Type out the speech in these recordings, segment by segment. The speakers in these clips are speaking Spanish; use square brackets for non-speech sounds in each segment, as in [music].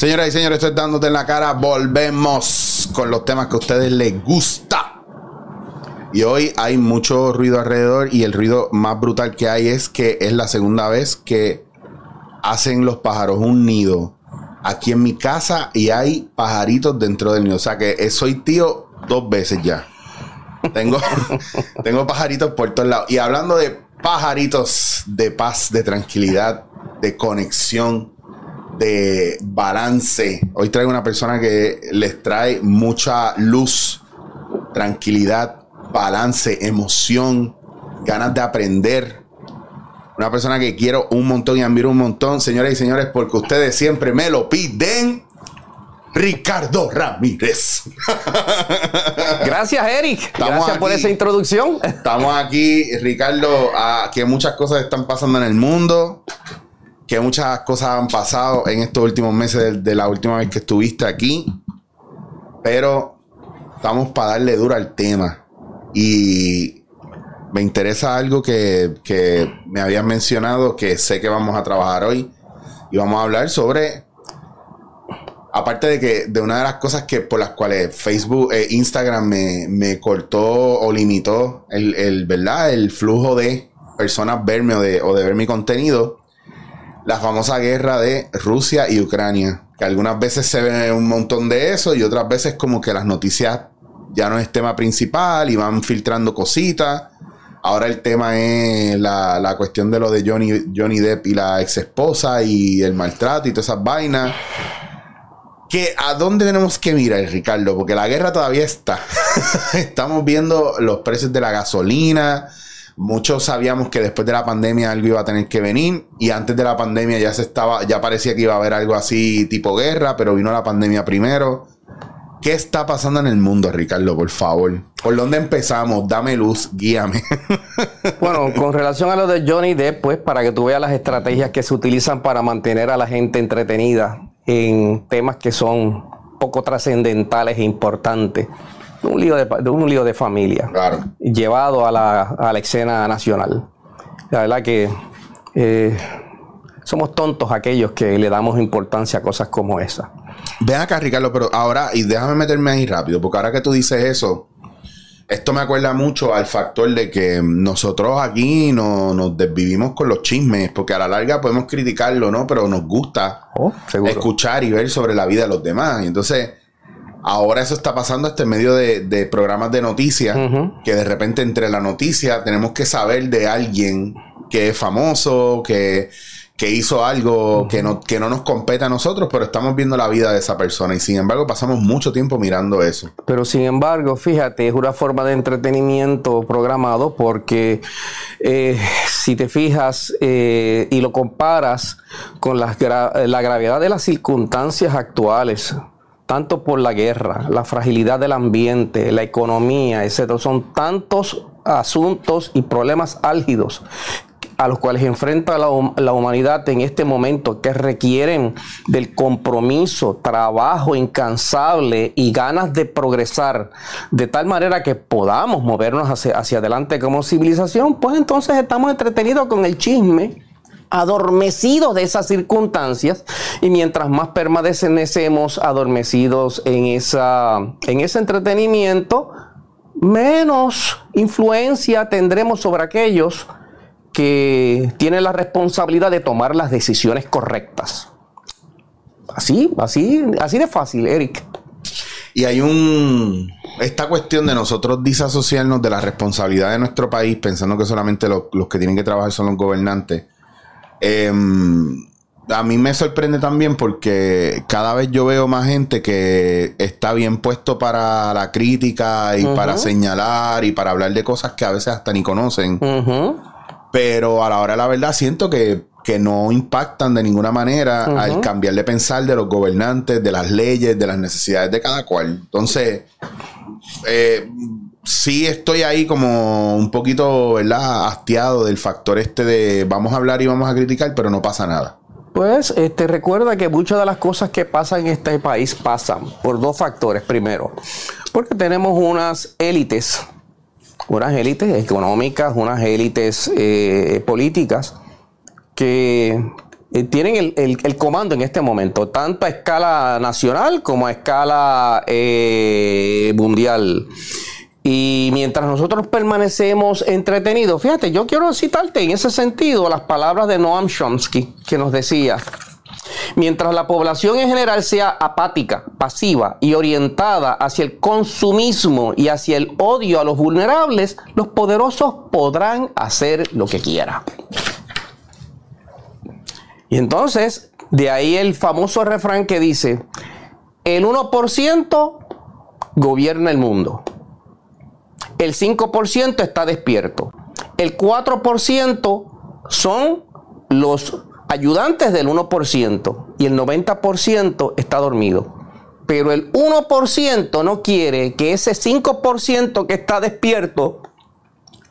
Señoras y señores, estoy dándote en la cara. Volvemos con los temas que a ustedes les gusta. Y hoy hay mucho ruido alrededor y el ruido más brutal que hay es que es la segunda vez que hacen los pájaros un nido aquí en mi casa y hay pajaritos dentro del nido. O sea que soy tío dos veces ya. Tengo, [laughs] tengo pajaritos por todos lados. Y hablando de pajaritos de paz, de tranquilidad, de conexión, de balance. Hoy traigo una persona que les trae mucha luz, tranquilidad, balance, emoción, ganas de aprender. Una persona que quiero un montón y admiro un montón, señoras y señores, porque ustedes siempre me lo piden. Ricardo Ramírez. [laughs] Gracias, Eric. Gracias por esa introducción. Estamos aquí, Ricardo, a, que muchas cosas están pasando en el mundo, que muchas cosas han pasado en estos últimos meses de, la última vez que estuviste aquí, pero estamos para darle duro al tema. Y me interesa algo que, que me habías mencionado, que sé que vamos a trabajar hoy, y vamos a hablar sobre aparte de que de una de las cosas que por las cuales Facebook e Instagram me, cortó o limitó el, el, ¿verdad? el flujo de personas verme o de, o de ver mi contenido, la famosa guerra de Rusia y Ucrania. Que algunas veces se ve un montón de eso y otras veces como que las noticias ya no es tema principal y van filtrando cositas. Ahora el tema es la, la cuestión de lo de Johnny, Johnny Depp y la ex esposa y el maltrato y todas esas vainas que a dónde tenemos que mirar, Ricardo, porque la guerra todavía está. [laughs] Estamos viendo los precios de la gasolina. Muchos sabíamos que después de la pandemia algo iba a tener que venir y antes de la pandemia ya se estaba, ya parecía que iba a haber algo así tipo guerra, pero vino la pandemia primero. ¿Qué está pasando en el mundo, Ricardo? Por favor. ¿Por dónde empezamos? Dame luz, guíame. [laughs] bueno, con relación a lo de Johnny Depp, pues para que tú veas las estrategias que se utilizan para mantener a la gente entretenida en temas que son poco trascendentales e importantes. Un lío de, un lío de familia llevado a la, escena nacional. La verdad que eh, somos tontos aquellos que le damos importancia a cosas como esa. Ven acá, Ricardo, pero ahora, y déjame meterme ahí rápido, porque ahora que tú dices eso, esto me acuerda mucho al factor de que nosotros aquí no, nos desvivimos con los chismes, porque a la larga podemos criticarlo, ¿no? Pero nos gusta oh, escuchar y ver sobre la vida de los demás. Y entonces, ahora eso está pasando este medio de, programas de noticias, que de repente entre la noticia tenemos que saber de alguien que es famoso, que que hizo algo que no, que no nos compete a nosotros, pero estamos viendo la vida de esa persona. Y sin embargo pasamos mucho tiempo mirando eso. Pero sin embargo, fíjate, es una forma de entretenimiento programado porque eh, si te fijas eh, y lo comparas con la, la gravedad de las circunstancias actuales, tanto por la guerra, la fragilidad del ambiente, la economía, etc. Son tantos asuntos y problemas álgidos a los cuales enfrenta la, la, humanidad en este momento, que requieren del compromiso, trabajo incansable y ganas de progresar, de tal manera que podamos movernos hacia, hacia adelante como civilización, pues entonces estamos entretenidos con el chisme adormecidos de esas circunstancias y mientras más permanecemos adormecidos en, esa, en ese entretenimiento, menos influencia tendremos sobre aquellos que tiene la responsabilidad de tomar las decisiones correctas. Así, así, así de fácil, Eric. Y hay un. Esta cuestión de nosotros disasociarnos de la responsabilidad de nuestro país, pensando que solamente los, que tienen que trabajar son los gobernantes. Em, a mí me sorprende también porque cada vez yo veo más gente que está bien puesto para la crítica y para señalar y para hablar de cosas que a veces hasta ni conocen. Pero a la hora de la verdad siento que, no impactan de ninguna manera al cambiar de pensar de los gobernantes, de las leyes, de las necesidades de cada cual. Entonces, eh, sí estoy ahí como un poquito, ¿verdad? Hastiado del factor este de vamos a hablar y vamos a criticar, pero no pasa nada. Pues este, recuerda que muchas de las cosas que pasan en este país pasan por dos factores. Primero, porque tenemos unas élites unas élites económicas, unas élites eh, políticas que eh, tienen el, comando en este momento, tanto a escala nacional como a escala eh, mundial. Y mientras nosotros permanecemos entretenidos, fíjate, yo quiero citarte en ese sentido las palabras de Noam Chomsky, que nos decía, mientras la población en general sea apática, pasiva y orientada hacia el consumismo y hacia el odio a los vulnerables, los poderosos podrán hacer lo que quieran. Y entonces, de ahí el famoso refrán que dice, el 1% gobierna el mundo. El 5% está despierto. El 4% son los ayudantes del 1% y el 90% está dormido. Pero el 1% no quiere que ese 5% que está despierto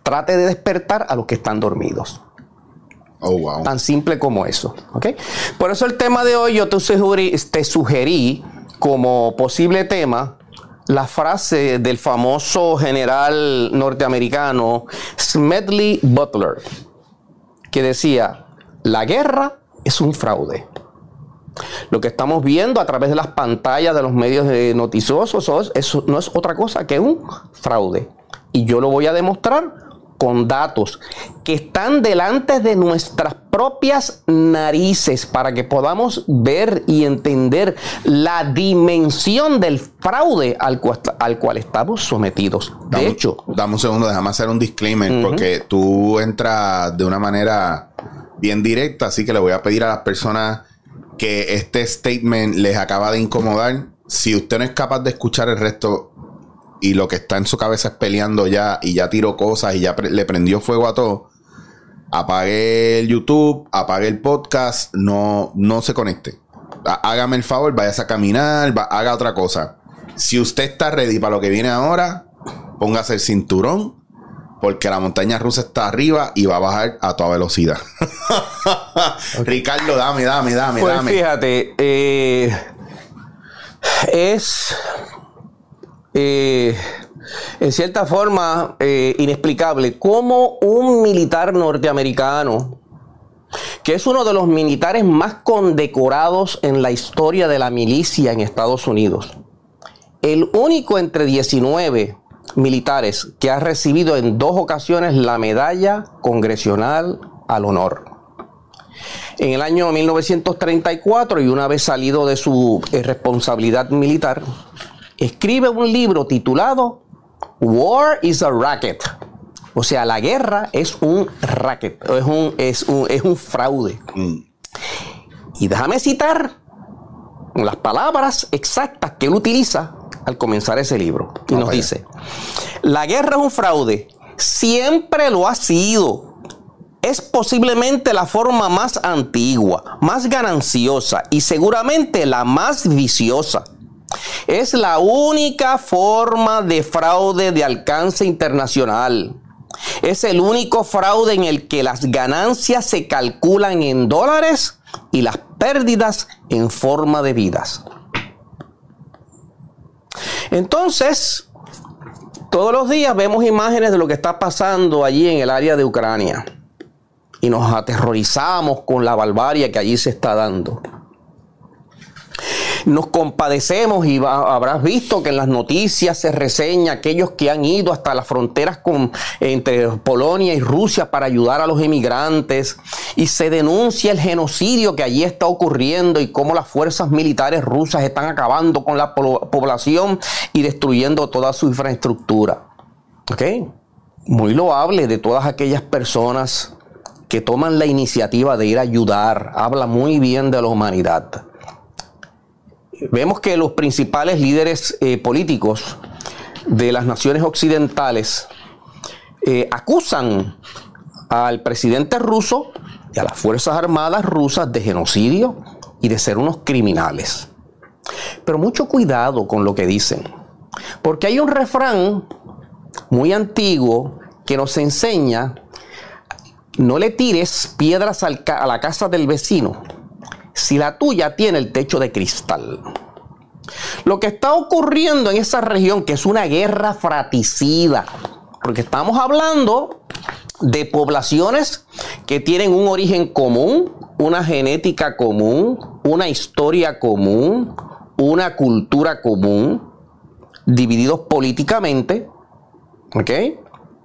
trate de despertar a los que están dormidos. Oh, Tan simple como eso. Por eso el tema de hoy yo te sugerí, como posible tema la frase del famoso general norteamericano Smedley Butler, que decía, la guerra es un fraude. Lo que estamos viendo a través de las pantallas de los medios noticiosos eso no es otra cosa que un fraude. Y yo lo voy a demostrar con datos que están delante de nuestras propias narices para que podamos ver y entender la dimensión del fraude al, cual, estamos sometidos. De hecho, dame un segundo, déjame hacer un disclaimer porque tú entras de una manera bien directa, así que le voy a pedir a las personas que este statement les acaba de incomodar. Si usted no es capaz de escuchar el resto y lo que está en su cabeza es peleando ya y ya tiró cosas y ya le prendió fuego a todo, apague el YouTube, apague el podcast, no, no se conecte. Hágame el favor, vayas a caminar, haga otra cosa. Si usted está ready para lo que viene ahora, póngase el cinturón, porque la montaña rusa está arriba y va a bajar a toda velocidad. [laughs] Ricardo, dame, dame, dame, pues dame. Fíjate, eh, es eh, en cierta forma eh, inexplicable cómo un militar norteamericano, que es uno de los militares más condecorados en la historia de la milicia en Estados Unidos, el único entre 19 militares que ha recibido en dos ocasiones la medalla congresional al honor. En el año 1934 y una vez salido de su eh, responsabilidad militar, escribe un libro titulado War is a Racket. O sea, la guerra es un racket, es un, es un, es un fraude. Mm. Y déjame citar las palabras exactas que él utiliza al comenzar ese libro. Y nos dice, la guerra es un fraude, siempre lo ha sido. Es posiblemente la forma más antigua, más gananciosa y seguramente la más viciosa es la única forma de fraude de alcance internacional. Es el único fraude en el que las ganancias se calculan en dólares y las pérdidas en forma de vidas. Entonces, todos los días vemos imágenes de lo que está pasando allí en el área de Ucrania y nos aterrorizamos con la barbarie que allí se está dando nos compadecemos y habrás visto que en las noticias se reseña aquellos que han ido hasta las fronteras con, entre Polonia y Rusia para ayudar a los emigrantes y se denuncia el genocidio que allí está ocurriendo y cómo las fuerzas militares rusas están acabando con la población y destruyendo toda su infraestructura. ¿Ok? Muy loable de todas aquellas personas que toman la iniciativa de ir a ayudar. Habla muy bien de la humanidad vemos que los principales líderes eh, políticos de las naciones occidentales eh, acusan al presidente ruso y a las Fuerzas Armadas rusas de genocidio y de ser unos criminales. Pero mucho cuidado con lo que dicen, porque hay un refrán muy antiguo que nos enseña, no le tires piedras a la casa del vecino si la tuya tiene el techo de cristal. Lo que está ocurriendo en esa región, que es una guerra fratricida, porque estamos hablando de poblaciones que tienen un origen común, una genética común, una historia común, una cultura común, divididos políticamente, ¿ok?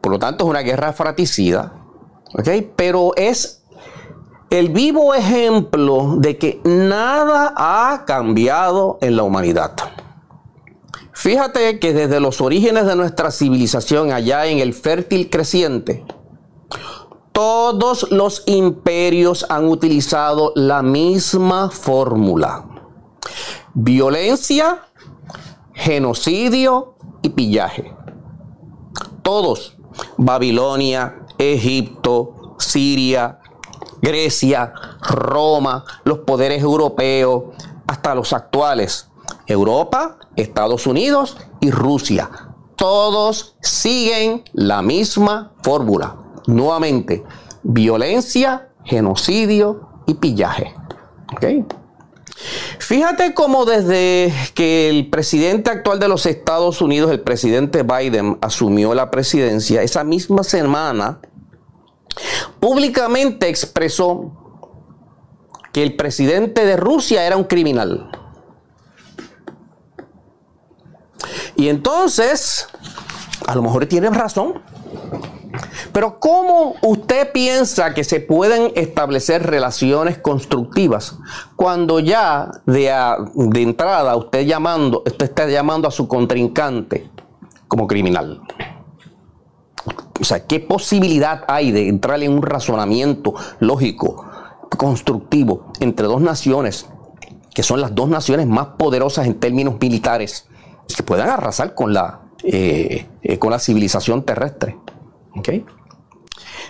Por lo tanto, es una guerra fratricida, ¿ok? Pero es el vivo ejemplo de que nada ha cambiado en la humanidad. Fíjate que desde los orígenes de nuestra civilización, allá en el fértil creciente, todos los imperios han utilizado la misma fórmula. Violencia, genocidio y pillaje. Todos. Babilonia, Egipto, Siria, Grecia, Roma, los poderes europeos, hasta los actuales. Europa, Estados Unidos y Rusia. Todos siguen la misma fórmula nuevamente, violencia, genocidio y pillaje. Fíjate cómo desde que el presidente actual de los Estados Unidos, el presidente Biden, asumió la presidencia, esa misma semana, públicamente expresó que el presidente de Rusia era un criminal. Y entonces, a lo mejor tienen razón. Pero ¿cómo usted piensa que se pueden establecer relaciones constructivas cuando ya de, de entrada usted llamando, usted está llamando a su contrincante como criminal? O sea, ¿qué posibilidad hay de entrar en un razonamiento lógico, constructivo, entre dos naciones, que son las dos naciones más poderosas en términos militares, que puedan arrasar con la, eh, eh, con la civilización terrestre?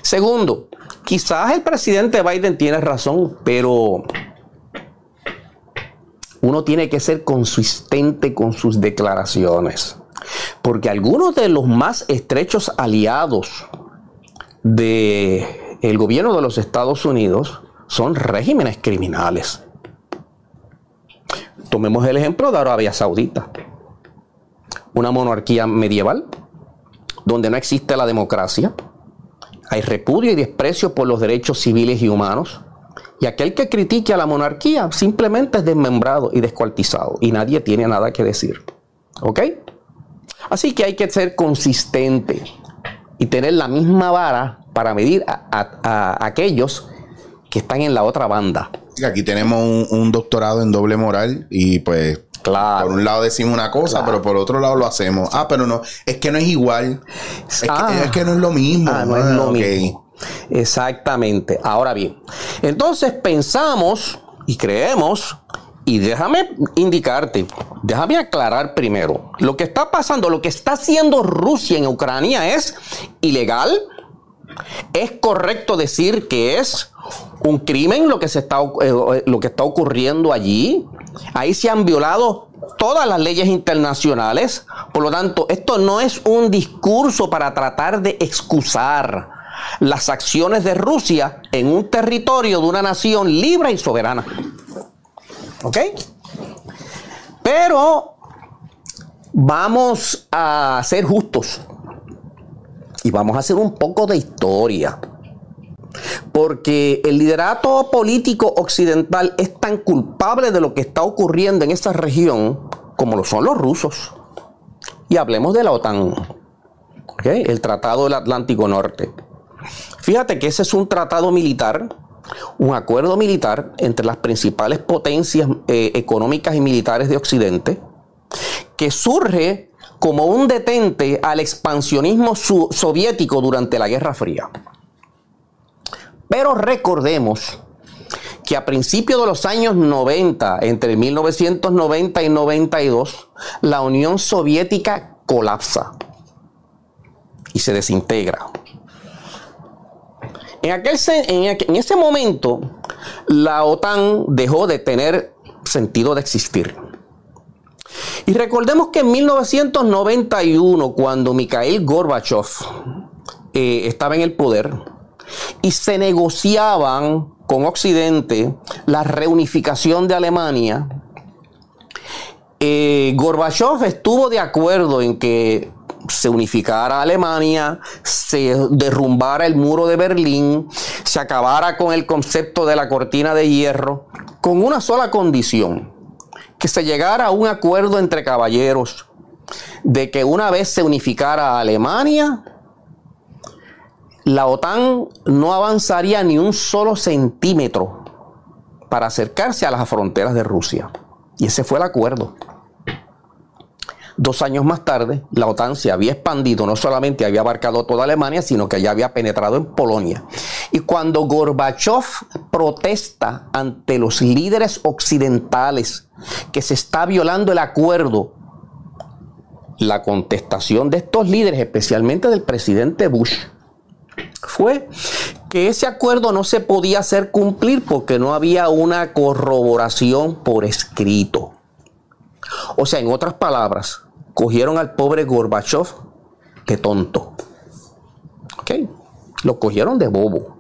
Segundo, quizás el presidente Biden tiene razón, pero uno tiene que ser consistente con sus declaraciones. Porque algunos de los más estrechos aliados del el gobierno de los Estados Unidos son regímenes criminales. Tomemos el ejemplo de Arabia Saudita, una monarquía medieval donde no existe la democracia, hay repudio y desprecio por los derechos civiles y humanos, y aquel que critique a la monarquía simplemente es desmembrado y descuartizado, y nadie tiene nada que decir. ¿Ok? Así que hay que ser consistente y tener la misma vara para medir a, aquellos que están en la otra banda. Aquí tenemos un doctorado en doble moral y pues Claro. Por un lado decimos una cosa, pero por otro lado lo hacemos. Ah, pero no, es que no es igual. Es, que, ah. no es lo mismo. Ah, no es lo mismo. Exactamente. Ahora bien, entonces pensamos y creemos, y déjame indicarte, déjame aclarar primero, lo que está pasando, lo que está haciendo Rusia en Ucrania es ilegal. Es correcto decir que es un crimen lo que, se está, eh, lo que está ocurriendo allí. Ahí se han violado todas las leyes internacionales. Por lo tanto, esto no es un discurso para tratar de excusar las acciones de Rusia en un territorio de una nación libre y soberana. ¿Ok? Pero vamos a ser justos y vamos a hacer un poco de historia. Porque el liderato político occidental es tan culpable de lo que está ocurriendo en esa región como lo son los rusos. Y hablemos de la OTAN, el Tratado del Atlántico Norte. Fíjate que ese es un tratado militar, un acuerdo militar entre las principales potencias eh, económicas y militares de Occidente, que surge como un detente al expansionismo soviético durante la Guerra Fría. Pero recordemos que a principios de los años 90, entre 1990 y 92, la Unión Soviética colapsa y se desintegra. En, aquel, en, ese momento, la OTAN dejó de tener sentido de existir. Y recordemos que en 1991, cuando Mikhail Gorbachev eh, estaba en el poder, y se negociaban con Occidente la reunificación de Alemania, eh, Gorbachev estuvo de acuerdo en que se unificara Alemania, se derrumbara el muro de Berlín, se acabara con el concepto de la cortina de hierro con una sola condición, que se llegara a un acuerdo entre caballeros de que una vez se unificara Alemania, la OTAN no avanzaría ni un solo centímetro para acercarse a las fronteras de Rusia. Y ese fue el acuerdo. Dos años más tarde, la OTAN se había expandido, no solamente había abarcado toda Alemania, sino que ya había penetrado en Polonia. Y cuando Gorbachev protesta ante los líderes occidentales que se está violando el acuerdo, la contestación de estos líderes, especialmente del presidente Bush, fue que ese acuerdo no se podía hacer cumplir porque no había una corroboración por escrito. O sea, en otras palabras, cogieron al pobre Gorbachev de tonto. ¿Ok? Lo cogieron de bobo.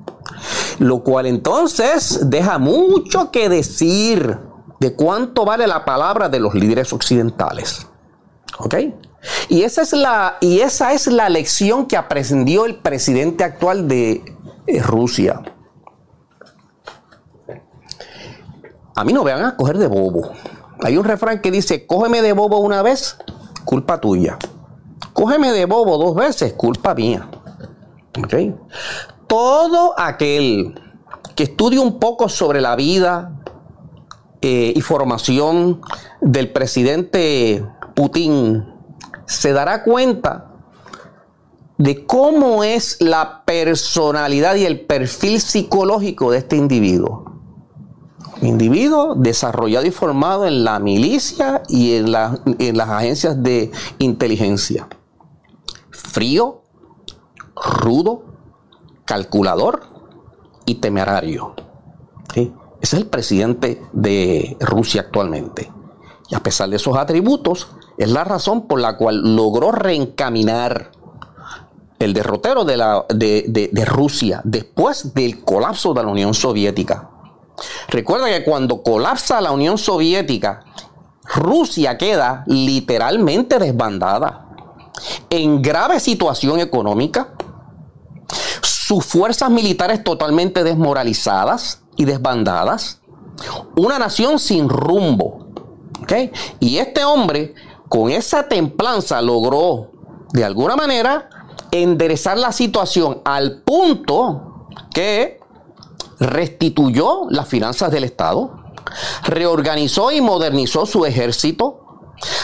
Lo cual entonces deja mucho que decir de cuánto vale la palabra de los líderes occidentales. ¿Ok? Y esa es la, y esa es la lección que aprendió el presidente actual de eh, Rusia. A mí no me van a coger de bobo. Hay un refrán que dice, cógeme de bobo una vez, culpa tuya. Cógeme de bobo dos veces, culpa mía. ¿Okay? Todo aquel que estudie un poco sobre la vida eh, y formación del presidente Putin se dará cuenta de cómo es la personalidad y el perfil psicológico de este individuo. Individuo desarrollado y formado en la milicia y en, las agencias de inteligencia. Frío, rudo, calculador y temerario. Ese es el presidente de Rusia actualmente. Y a pesar de esos atributos, es la razón por la cual logró reencaminar el derrotero de, Rusia después del colapso de la Unión Soviética. Recuerda que cuando colapsa la Unión Soviética, Rusia queda literalmente desbandada, en grave situación económica, sus fuerzas militares totalmente desmoralizadas y desbandadas, una nación sin rumbo. Y este hombre con esa templanza logró, de alguna manera, enderezar la situación al punto que restituyó las finanzas del Estado, reorganizó y modernizó su ejército,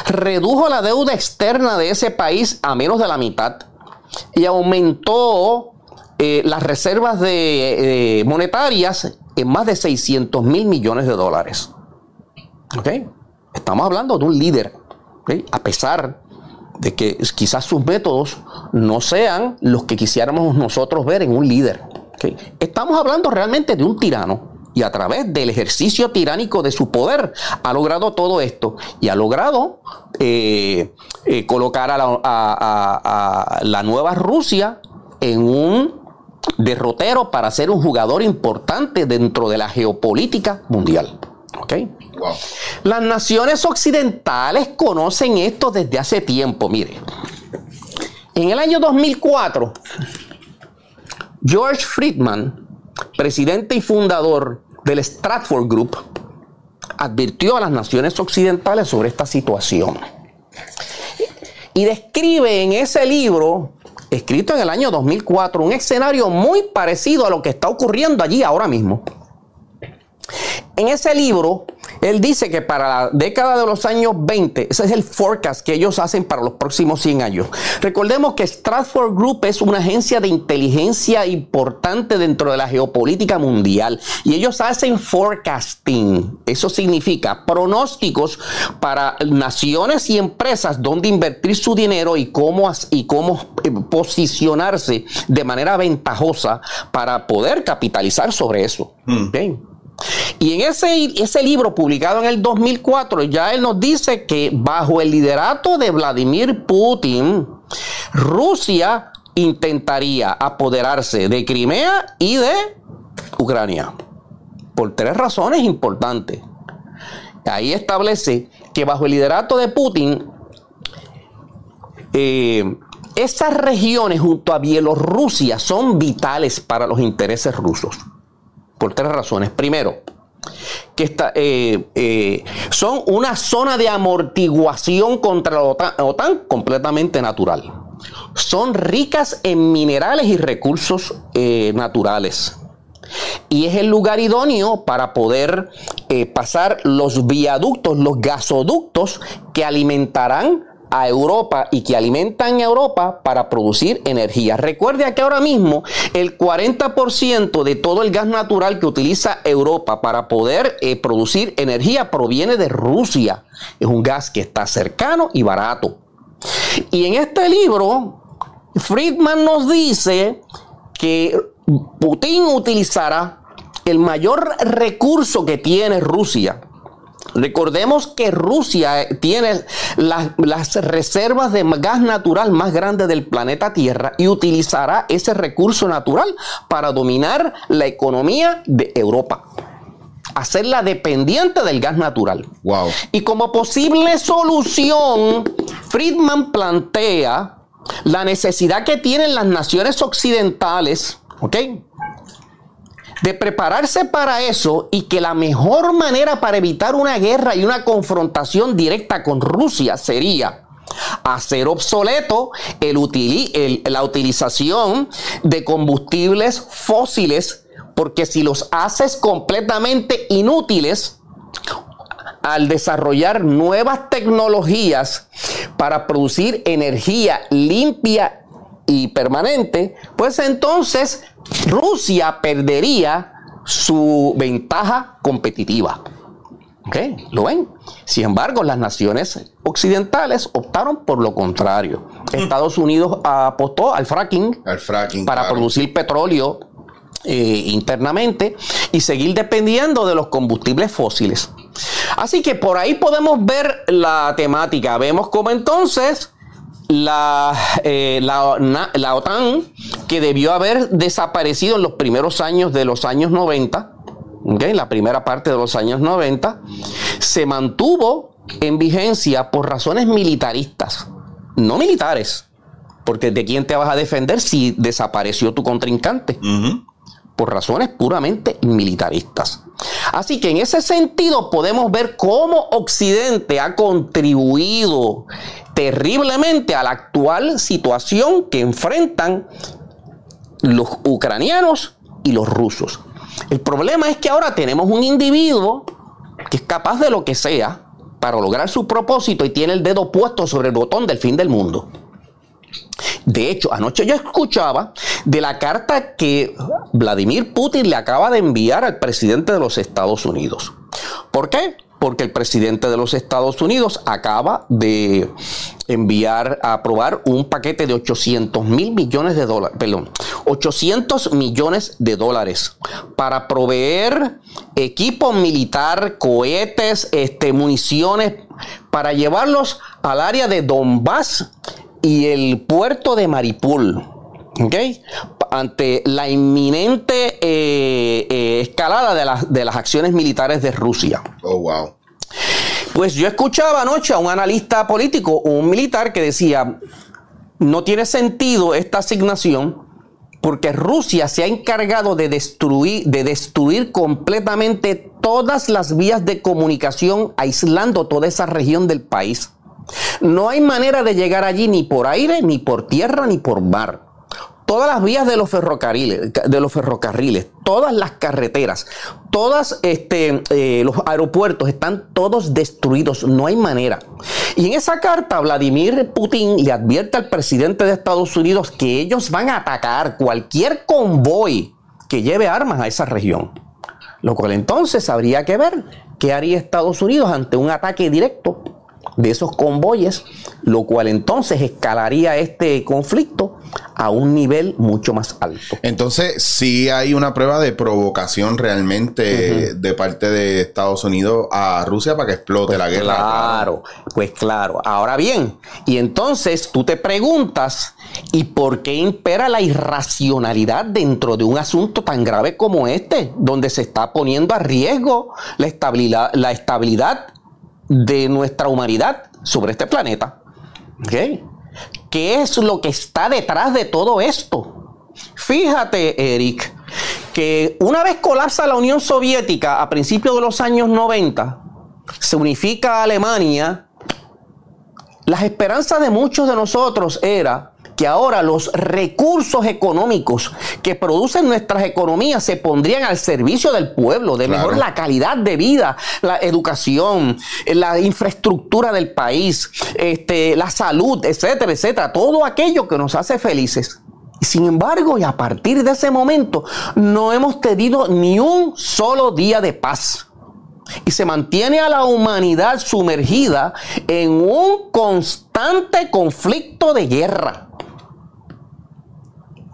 redujo la deuda externa de ese país a menos de la mitad y aumentó eh, las reservas de, monetarias en más de 600 mil millones de dólares. Estamos hablando de un líder a pesar de que quizás sus métodos no sean los que quisiéramos nosotros ver en un líder. Estamos hablando realmente de un tirano y a través del ejercicio tiránico de su poder ha logrado todo esto y ha logrado eh, eh, colocar a la, nueva Rusia en un derrotero para ser un jugador importante dentro de la geopolítica mundial. Las naciones occidentales conocen esto desde hace tiempo. Mire, en el año 2004, George Friedman, presidente y fundador del Stratford Group, advirtió a las naciones occidentales sobre esta situación. Y describe en ese libro, escrito en el año 2004, un escenario muy parecido a lo que está ocurriendo allí ahora mismo. En ese libro, él dice que para la década de los años 20, ese es el forecast que ellos hacen para los próximos 100 años. Recordemos que Stratford Group es una agencia de inteligencia importante dentro de la geopolítica mundial y ellos hacen forecasting. Eso significa pronósticos para naciones y empresas donde invertir su dinero y cómo, y cómo eh, posicionarse de manera ventajosa para poder capitalizar sobre eso. Mm. Y en ese, ese libro publicado en el 2004, ya él nos dice que bajo el liderato de Vladimir Putin, Rusia intentaría apoderarse de Crimea y de Ucrania. Por tres razones importantes. Ahí establece que bajo el liderato de Putin, eh, Esas regiones junto a Bielorrusia son vitales para los intereses rusos. Por tres razones. Primero, que está, eh, eh, son una zona de amortiguación contra la OTAN, completamente natural. Son ricas en minerales y recursos eh, naturales. Y es el lugar idóneo para poder pasar los viaductos, los gasoductos que alimentarán a Europa y que alimentan a Europa para producir energía. Recuerde que ahora mismo el 40% de todo el gas natural que utiliza Europa para poder eh, producir energía proviene de Rusia. Es un gas que está cercano y barato. Y en este libro, Friedman nos dice que Putin utilizará el mayor recurso que tiene Rusia Recordemos que Rusia tiene las, reservas de gas natural más grandes del planeta Tierra y utilizará ese recurso natural para dominar la economía de Europa. Hacerla dependiente del gas natural. Wow. Y como posible solución, Friedman plantea la necesidad que tienen las naciones occidentales, ¿ok? De prepararse para eso y que la mejor manera para evitar una guerra y una confrontación directa con Rusia sería hacer obsoleto el la utilización de combustibles fósiles, porque si los haces completamente inútiles, al desarrollar nuevas tecnologías para producir energía limpia y permanente, pues entonces Rusia perdería su ventaja competitiva. ¿Ok? ¿Lo ven? Sin embargo, las naciones occidentales optaron por lo contrario. Estados Unidos apostó al fracking, para producir petróleo eh, internamente y seguir dependiendo de los combustibles fósiles. Así que por ahí podemos ver la temática. Vemos cómo entonces la, eh, la, OTAN, que debió haber desaparecido en los primeros años de los años 90, en la primera parte de los años 90, se mantuvo en vigencia por razones militaristas, no militares, porque ¿de quién te vas a defender si desapareció tu contrincante? Por razones puramente militaristas. Así que en ese sentido podemos ver cómo Occidente ha contribuido terriblemente a la actual situación que enfrentan los ucranianos y los rusos. El problema es que ahora tenemos un individuo que es capaz de lo que sea para lograr su propósito y tiene el dedo puesto sobre el botón del fin del mundo. De hecho, anoche yo escuchaba de la carta que Vladimir Putin le acaba de enviar al presidente de los Estados Unidos. ¿Por qué? porque el presidente de los Estados Unidos acaba de enviar a aprobar un paquete de 800 mil millones de dólares, perdón, 800 millones de dólares para proveer equipo militar, cohetes, este, municiones, para llevarlos al área de Donbass y el puerto de Maripul. ¿okay? Ante la inminente eh, eh, escalada de, de, las acciones militares de Rusia. Oh, wow. Pues yo escuchaba anoche a un analista político, un militar, que decía, no tiene sentido esta asignación porque Rusia se ha encargado de destruir, de destruir completamente todas las vías de comunicación, aislando toda esa región del país. No hay manera de llegar allí ni por aire, ni por tierra, ni por mar. Todas las vías de los ferrocarriles, de los ferrocarriles, todas las carreteras, todos este, eh, los aeropuertos están todos destruidos. No hay manera. Y en esa carta, Vladimir Putin le advierte al presidente de Estados Unidos que ellos van a atacar cualquier convoy que lleve armas a esa región. Lo cual entonces habría que ver qué haría Estados Unidos ante un ataque directo de esos convoyes, lo cual entonces escalaría este conflicto a un nivel mucho más alto. Entonces, sí hay una prueba de provocación realmente de parte de Estados Unidos a Rusia para que explote pues la guerra. Claro, pues claro. Ahora bien, y entonces tú te preguntas, ¿y por qué impera la irracionalidad dentro de un asunto tan grave como este, donde se está poniendo a riesgo la estabilidad, la estabilidad de nuestra humanidad sobre este planeta. qué es lo que está detrás de todo esto. Fíjate, Eric, que una vez colapsa la Unión Soviética a principios de los años 90, se unifica Alemania, las esperanzas de muchos de nosotros era que ahora los recursos económicos que producen nuestras economías se pondrían al servicio del pueblo, de mejor la calidad de vida, la educación, la infraestructura del país, este, la salud, etcétera, etcétera, todo aquello que nos hace felices. Sin embargo, y a partir de ese momento, no hemos tenido ni un solo día de paz y se mantiene a la humanidad sumergida en un constante conflicto de guerra.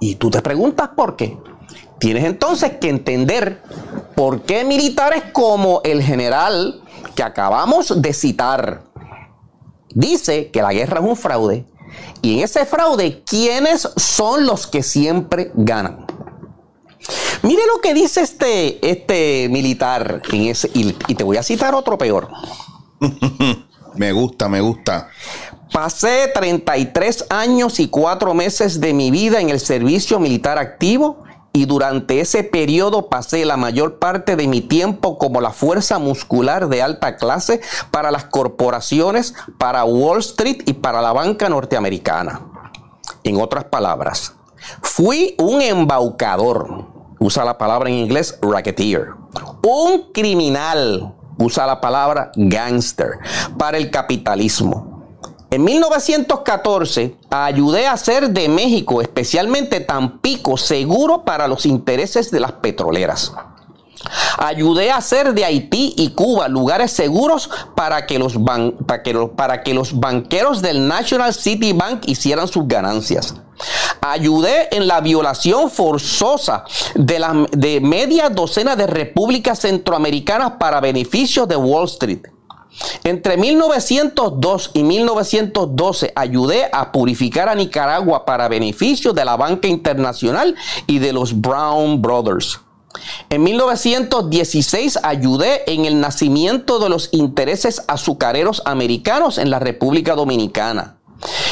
Y tú te preguntas por qué. Tienes entonces que entender por qué militares como el general que acabamos de citar dice que la guerra es un fraude. Y en ese fraude, ¿quiénes son los que siempre ganan? Mire lo que dice este, este militar y, y te voy a citar otro peor. [laughs] me gusta, me gusta. Pasé 33 años y 4 meses de mi vida en el servicio militar activo y durante ese periodo pasé la mayor parte de mi tiempo como la fuerza muscular de alta clase para las corporaciones, para Wall Street y para la banca norteamericana. En otras palabras, fui un embaucador, usa la palabra en inglés racketeer, un criminal, usa la palabra gangster, para el capitalismo. En 1914 ayudé a hacer de México, especialmente Tampico, seguro para los intereses de las petroleras. Ayudé a hacer de Haití y Cuba lugares seguros para que, los para, que para que los banqueros del National City Bank hicieran sus ganancias. Ayudé en la violación forzosa de, de media docena de repúblicas centroamericanas para beneficios de Wall Street. Entre 1902 y 1912 ayudé a purificar a Nicaragua para beneficio de la banca internacional y de los Brown Brothers. En 1916 ayudé en el nacimiento de los intereses azucareros americanos en la República Dominicana.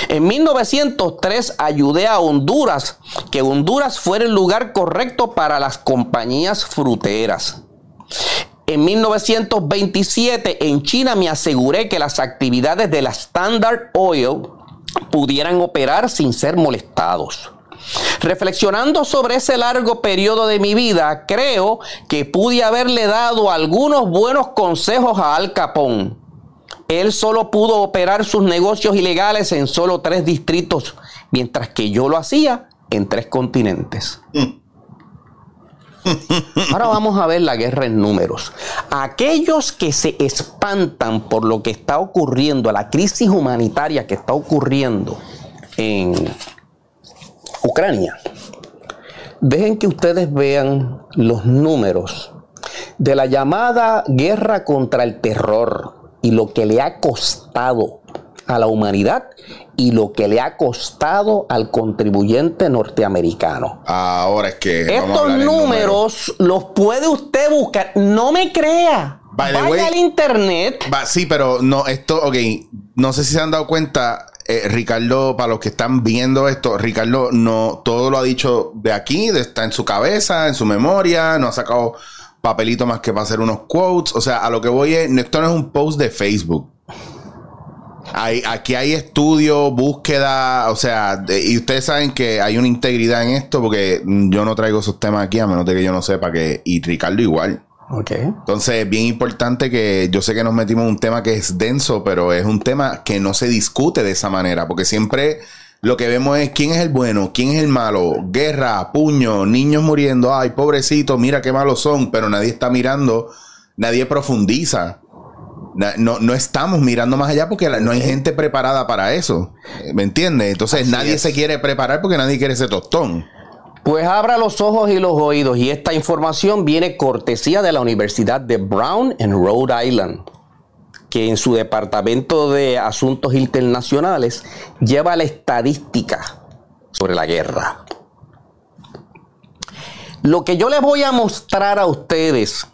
En 1903 ayudé a Honduras, que Honduras fuera el lugar correcto para las compañías fruteras. En 1927 en China me aseguré que las actividades de la Standard Oil pudieran operar sin ser molestados. Reflexionando sobre ese largo periodo de mi vida, creo que pude haberle dado algunos buenos consejos a Al Capone. Él solo pudo operar sus negocios ilegales en solo tres distritos, mientras que yo lo hacía en tres continentes. Ahora vamos a ver la guerra en números. Aquellos que se espantan por lo que está ocurriendo, la crisis humanitaria que está ocurriendo en Ucrania, dejen que ustedes vean los números de la llamada guerra contra el terror y lo que le ha costado a la humanidad y lo que le ha costado al contribuyente norteamericano. Ahora es que... Estos números, los puede usted buscar. No me crea. Vaya al internet. sí, pero no, esto, ok, no sé si se han dado cuenta, eh, Ricardo, para los que están viendo esto, Ricardo no todo lo ha dicho de aquí, está en su cabeza, en su memoria, no ha sacado papelito más que para hacer unos quotes. O sea, a lo que voy es, esto no es un post de Facebook. Hay, aquí hay estudio, búsqueda, o sea, y ustedes saben que hay una integridad en esto porque yo no traigo esos temas aquí a menos de que yo no sepa que, y Ricardo igual. Okay. Entonces, es bien importante que yo sé que nos metimos en un tema que es denso, pero es un tema que no se discute de esa manera, porque siempre lo que vemos es quién es el bueno, quién es el malo, guerra, puño, niños muriendo, ay, pobrecito, mira qué malos son, pero nadie está mirando, nadie profundiza no, no estamos mirando más allá porque no hay gente preparada para eso. ¿Me entiendes? Entonces nadie se quiere preparar porque nadie quiere ese tostón. Pues abra los ojos y los oídos y esta información viene cortesía de la Universidad de Brown en Rhode Island, que en su departamento de asuntos internacionales lleva la estadística sobre la guerra. Lo que yo les voy a mostrar a ustedes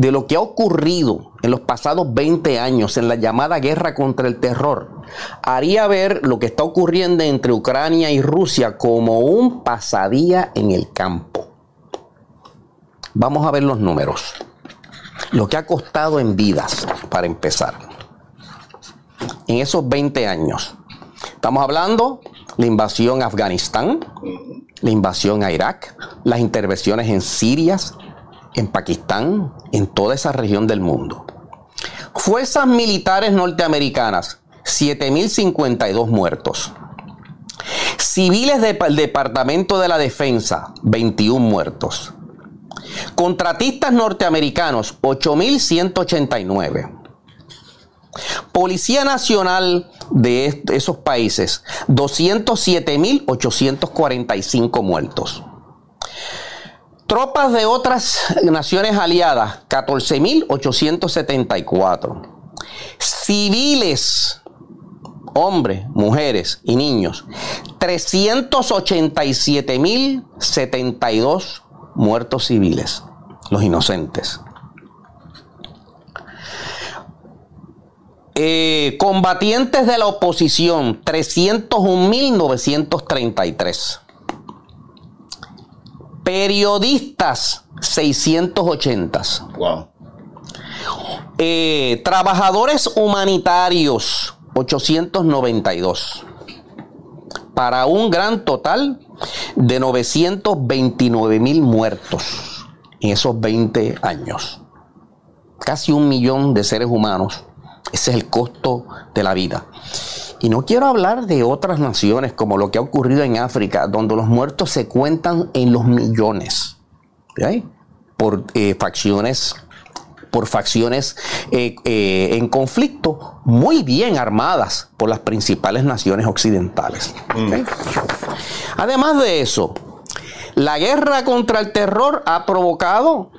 de lo que ha ocurrido en los pasados 20 años en la llamada guerra contra el terror haría ver lo que está ocurriendo entre Ucrania y Rusia como un pasadía en el campo. Vamos a ver los números. Lo que ha costado en vidas, para empezar. En esos 20 años. Estamos hablando la invasión a Afganistán, la invasión a Irak, las intervenciones en Siria, en Pakistán, en toda esa región del mundo. Fuerzas militares norteamericanas, 7.052 muertos. Civiles del Departamento de la Defensa, 21 muertos. Contratistas norteamericanos, 8.189. Policía Nacional de esos países, 207.845 muertos. Tropas de otras naciones aliadas, 14.874. Civiles, hombres, mujeres y niños, 387.072 muertos civiles, los inocentes. Eh, combatientes de la oposición, 301.933. Periodistas, 680. Wow. Eh, trabajadores humanitarios, 892. Para un gran total de 929 mil muertos en esos 20 años. Casi un millón de seres humanos. Ese es el costo de la vida. Y no quiero hablar de otras naciones como lo que ha ocurrido en África, donde los muertos se cuentan en los millones. Por eh, facciones por facciones eh, eh, en conflicto muy bien armadas por las principales naciones occidentales. Mm. Además de eso, la guerra contra el terror ha provocado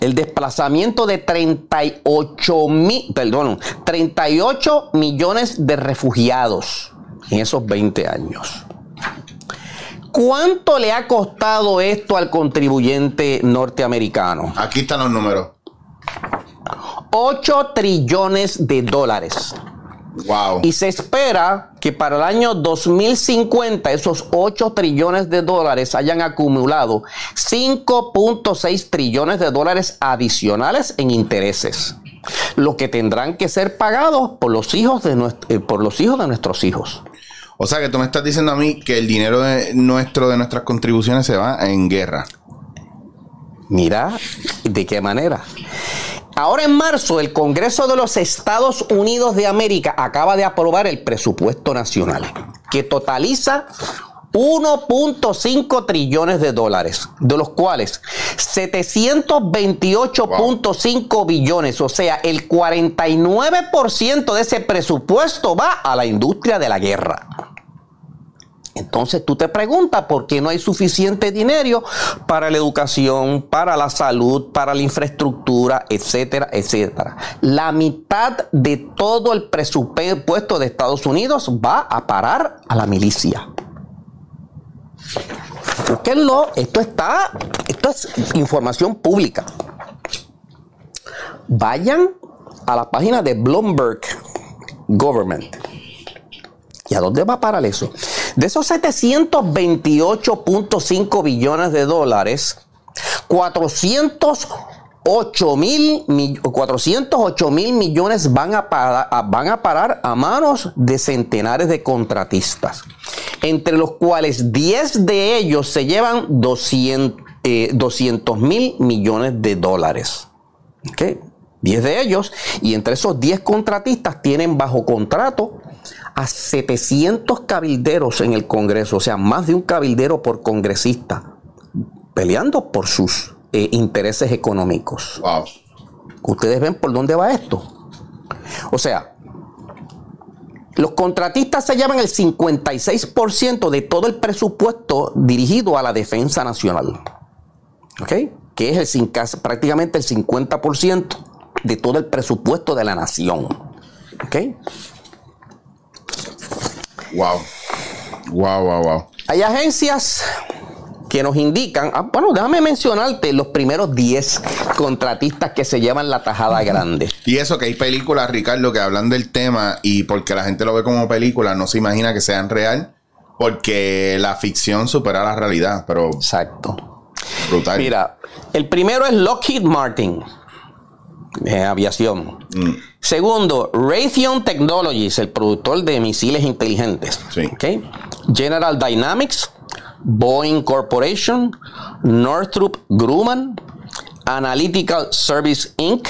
el desplazamiento de 38 mil, perdón, 38 millones de refugiados en esos 20 años. ¿Cuánto le ha costado esto al contribuyente norteamericano? Aquí están los números. 8 trillones de dólares. Wow. Y se espera que para el año 2050 esos 8 trillones de dólares hayan acumulado 5.6 trillones de dólares adicionales en intereses, lo que tendrán que ser pagados por los hijos de, eh, por los hijos de nuestros hijos. O sea que tú me estás diciendo a mí que el dinero de nuestro de nuestras contribuciones se va en guerra. Mira, ¿de qué manera? Ahora en marzo, el Congreso de los Estados Unidos de América acaba de aprobar el presupuesto nacional, que totaliza 1.5 trillones de dólares, de los cuales 728.5 billones, o sea, el 49% de ese presupuesto va a la industria de la guerra. Entonces tú te preguntas por qué no hay suficiente dinero para la educación, para la salud, para la infraestructura, etcétera, etcétera. La mitad de todo el presupuesto de Estados Unidos va a parar a la milicia. Búsquenlo, esto está, esto es información pública. Vayan a la página de Bloomberg Government. ¿Y a dónde va a parar eso? De esos 728.5 billones de dólares, 408 mil, 408 mil millones van a, parar, a manos de centenares de contratistas, entre los cuales 10 de ellos se llevan 200 eh, mil millones de dólares. ¿Okay? 10 de ellos, y entre esos 10 contratistas tienen bajo contrato a 700 cabilderos en el Congreso, o sea, más de un cabildero por congresista, peleando por sus eh, intereses económicos. Ustedes ven por dónde va esto. O sea, los contratistas se llevan el 56% de todo el presupuesto dirigido a la defensa nacional. ¿Ok? Que es el, prácticamente el 50% de todo el presupuesto de la nación. ¿Ok? Wow. Wow, wow, wow. Hay agencias que nos indican, ah, bueno, déjame mencionarte los primeros 10 contratistas que se llevan la tajada grande. Y eso que hay películas, Ricardo, que hablan del tema y porque la gente lo ve como película, no se imagina que sean real, porque la ficción supera la realidad, pero... Exacto. Brutal. Mira, el primero es Lockheed Martin. Eh, aviación. Mm. Segundo, Raytheon Technologies, el productor de misiles inteligentes. General Dynamics, Boeing Corporation, Northrop Grumman, Analytical Service Inc.,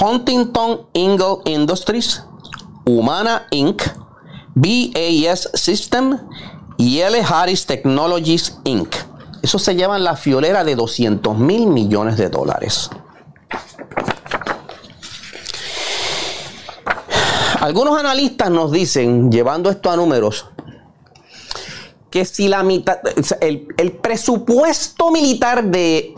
Huntington Ingle Industries, Humana Inc., BAS System y L. Harris Technologies Inc. Eso se llama la fiolera de 200 mil millones de dólares. Algunos analistas nos dicen, llevando esto a números, que si la mitad, el, presupuesto militar de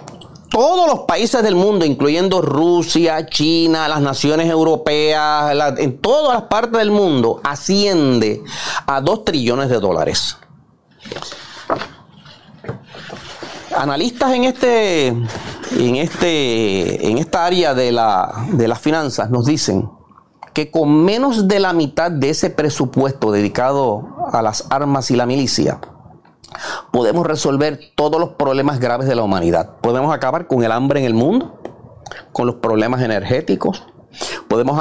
todos los países del mundo, incluyendo Rusia, China, las naciones europeas, en todas las partes del mundo, asciende a 2 trillones de dólares. Analistas en este, en este, en esta área de, la, de las finanzas nos dicen que con menos de la mitad de ese presupuesto dedicado a las armas y la milicia, podemos resolver todos los problemas graves de la humanidad. Podemos acabar con el hambre en el mundo, con los problemas energéticos, podemos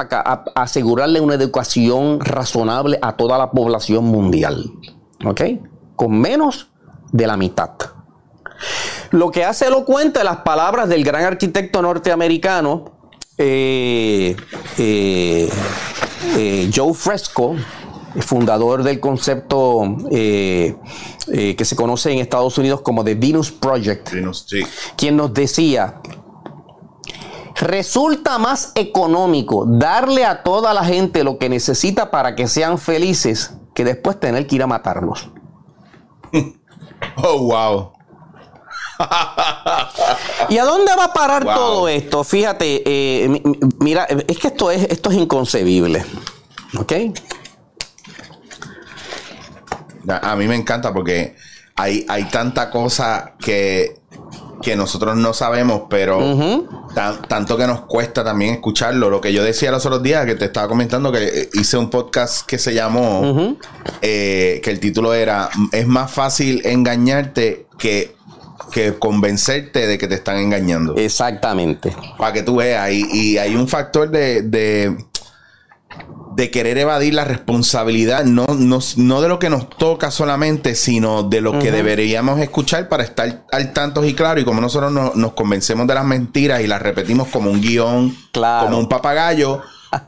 asegurarle una educación razonable a toda la población mundial. ¿Ok? Con menos de la mitad. Lo que hace elocuente las palabras del gran arquitecto norteamericano eh, eh, eh, Joe Fresco, fundador del concepto que se conoce en Estados Unidos como The Venus Project, quien nos decía, resulta más económico darle a toda la gente lo que necesita para que sean felices que después tener que ir a matarlos. [laughs] oh, wow. ¿Y a dónde va a parar todo esto? Fíjate, eh, mira, es que esto es, esto es inconcebible. ¿Ok? A mí me encanta porque hay, hay tanta cosa que, que nosotros no sabemos, pero tanto que nos cuesta también escucharlo. Lo que yo decía los otros días, que te estaba comentando que hice un podcast que se llamó, eh, que el título era, es más fácil engañarte que que convencerte de que te están engañando. Exactamente. Para que tú veas. Y, hay un factor de, de, querer evadir la responsabilidad, no, no, de lo que nos toca solamente, sino de lo que deberíamos escuchar para estar al tanto y claro. Y como nosotros nos convencemos de las mentiras y las repetimos como un guion, como un papagayo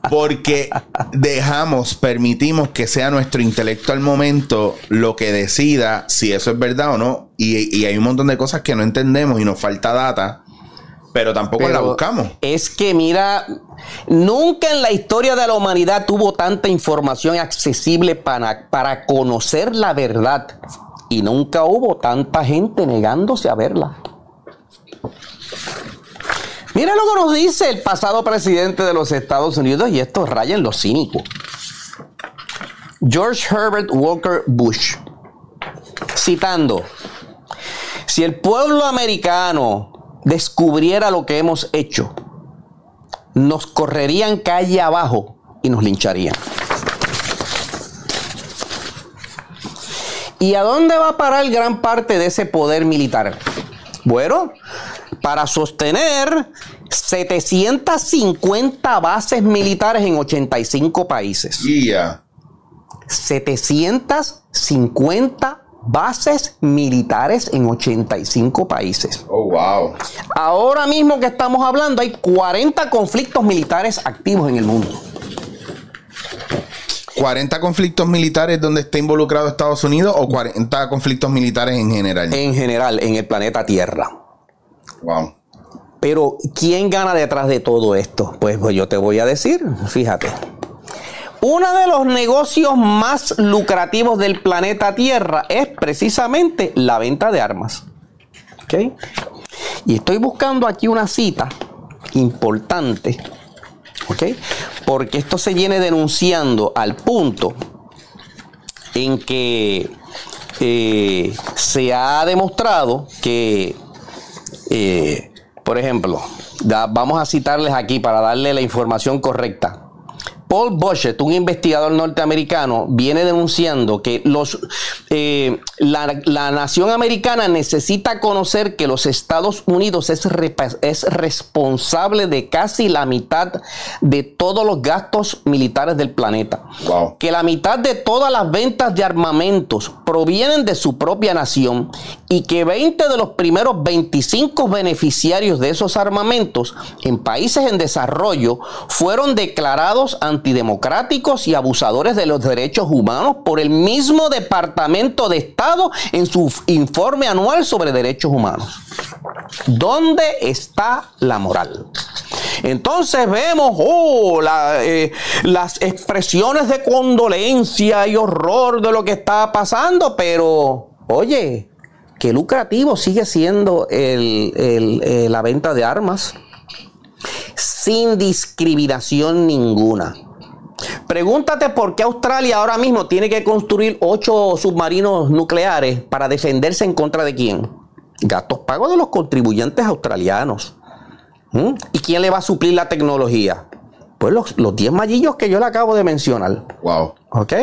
porque dejamos, permitimos que sea nuestro intelecto al momento lo que decida si eso es verdad o no. Y, hay un montón de cosas que no entendemos y nos falta data, pero tampoco la buscamos. Es que mira, nunca en la historia de la humanidad tuvo tanta información accesible para, para conocer la verdad. Y nunca hubo tanta gente negándose a verla. Mira lo que nos dice el pasado presidente de los Estados Unidos y esto raya en lo cínico. George Herbert Walker Bush, citando, si el pueblo americano descubriera lo que hemos hecho, nos correrían calle abajo y nos lincharían. ¿Y a dónde va a parar gran parte de ese poder militar? Bueno, para sostener 750 bases militares en 85 países. 750 bases militares en 85 países. Oh, wow. Ahora mismo que estamos hablando, hay 40 conflictos militares activos en el mundo. 40 conflictos militares donde está involucrado Estados Unidos o 40 conflictos militares en general? En general, en el planeta Tierra. Pero, ¿quién gana detrás de todo esto? Pues, pues yo te voy a decir, fíjate. Uno de los negocios más lucrativos del planeta Tierra es precisamente la venta de armas. ¿Ok? Y estoy buscando aquí una cita importante. ¿Ok? Porque esto se viene denunciando al punto en que eh, se ha demostrado que, eh, por ejemplo, vamos a citarles aquí para darle la información correcta. Paul Boschett, un investigador norteamericano, viene denunciando que los, eh, la, nación americana necesita conocer que los Estados Unidos es, es responsable de casi la mitad de todos los gastos militares del planeta. Que la mitad de todas las ventas de armamentos provienen de su propia nación y que 20 de los primeros 25 beneficiarios de esos armamentos en países en desarrollo fueron declarados antidemocráticos y abusadores de los derechos humanos por el mismo Departamento de Estado en su informe anual sobre derechos humanos. ¿Dónde está la moral? Entonces vemos oh, eh, las expresiones de condolencia y horror de lo que está pasando, pero oye, qué lucrativo sigue siendo eh, la venta de armas sin discriminación ninguna. Pregúntate por qué Australia ahora mismo tiene que construir ocho submarinos nucleares para defenderse en contra de quién. Gastos pagos de los contribuyentes australianos. ¿Mm? ¿Y quién le va a suplir la tecnología? Pues los 10 mallillos que yo le acabo de mencionar. Wow. ¿Ok?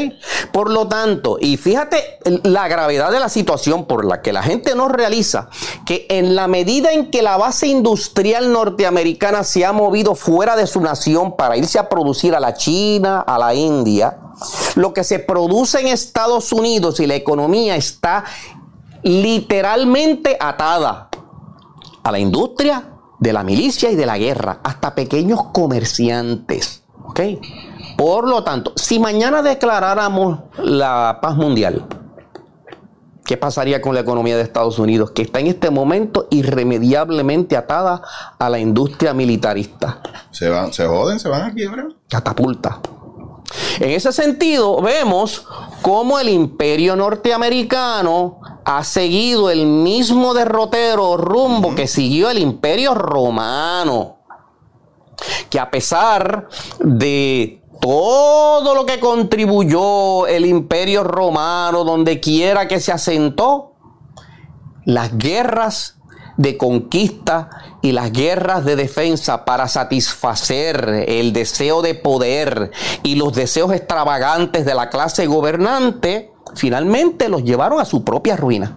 Por lo tanto, y fíjate la gravedad de la situación por la que la gente no realiza que en la medida en que la base industrial norteamericana se ha movido fuera de su nación para irse a producir a la China, a la India, lo que se produce en Estados Unidos y la economía está literalmente atada a la industria de la milicia y de la guerra, hasta pequeños comerciantes. ¿Ok? Por lo tanto, si mañana declaráramos la paz mundial, ¿qué pasaría con la economía de Estados Unidos? Que está en este momento irremediablemente atada a la industria militarista. Se van, se joden, se van a quiebra. Catapulta. En ese sentido, vemos cómo el imperio norteamericano ha seguido el mismo derrotero rumbo que siguió el imperio romano. Que a pesar de todo lo que contribuyó el imperio romano, donde quiera que se asentó, las guerras de conquista y las guerras de defensa para satisfacer el deseo de poder y los deseos extravagantes de la clase gobernante, finalmente los llevaron a su propia ruina.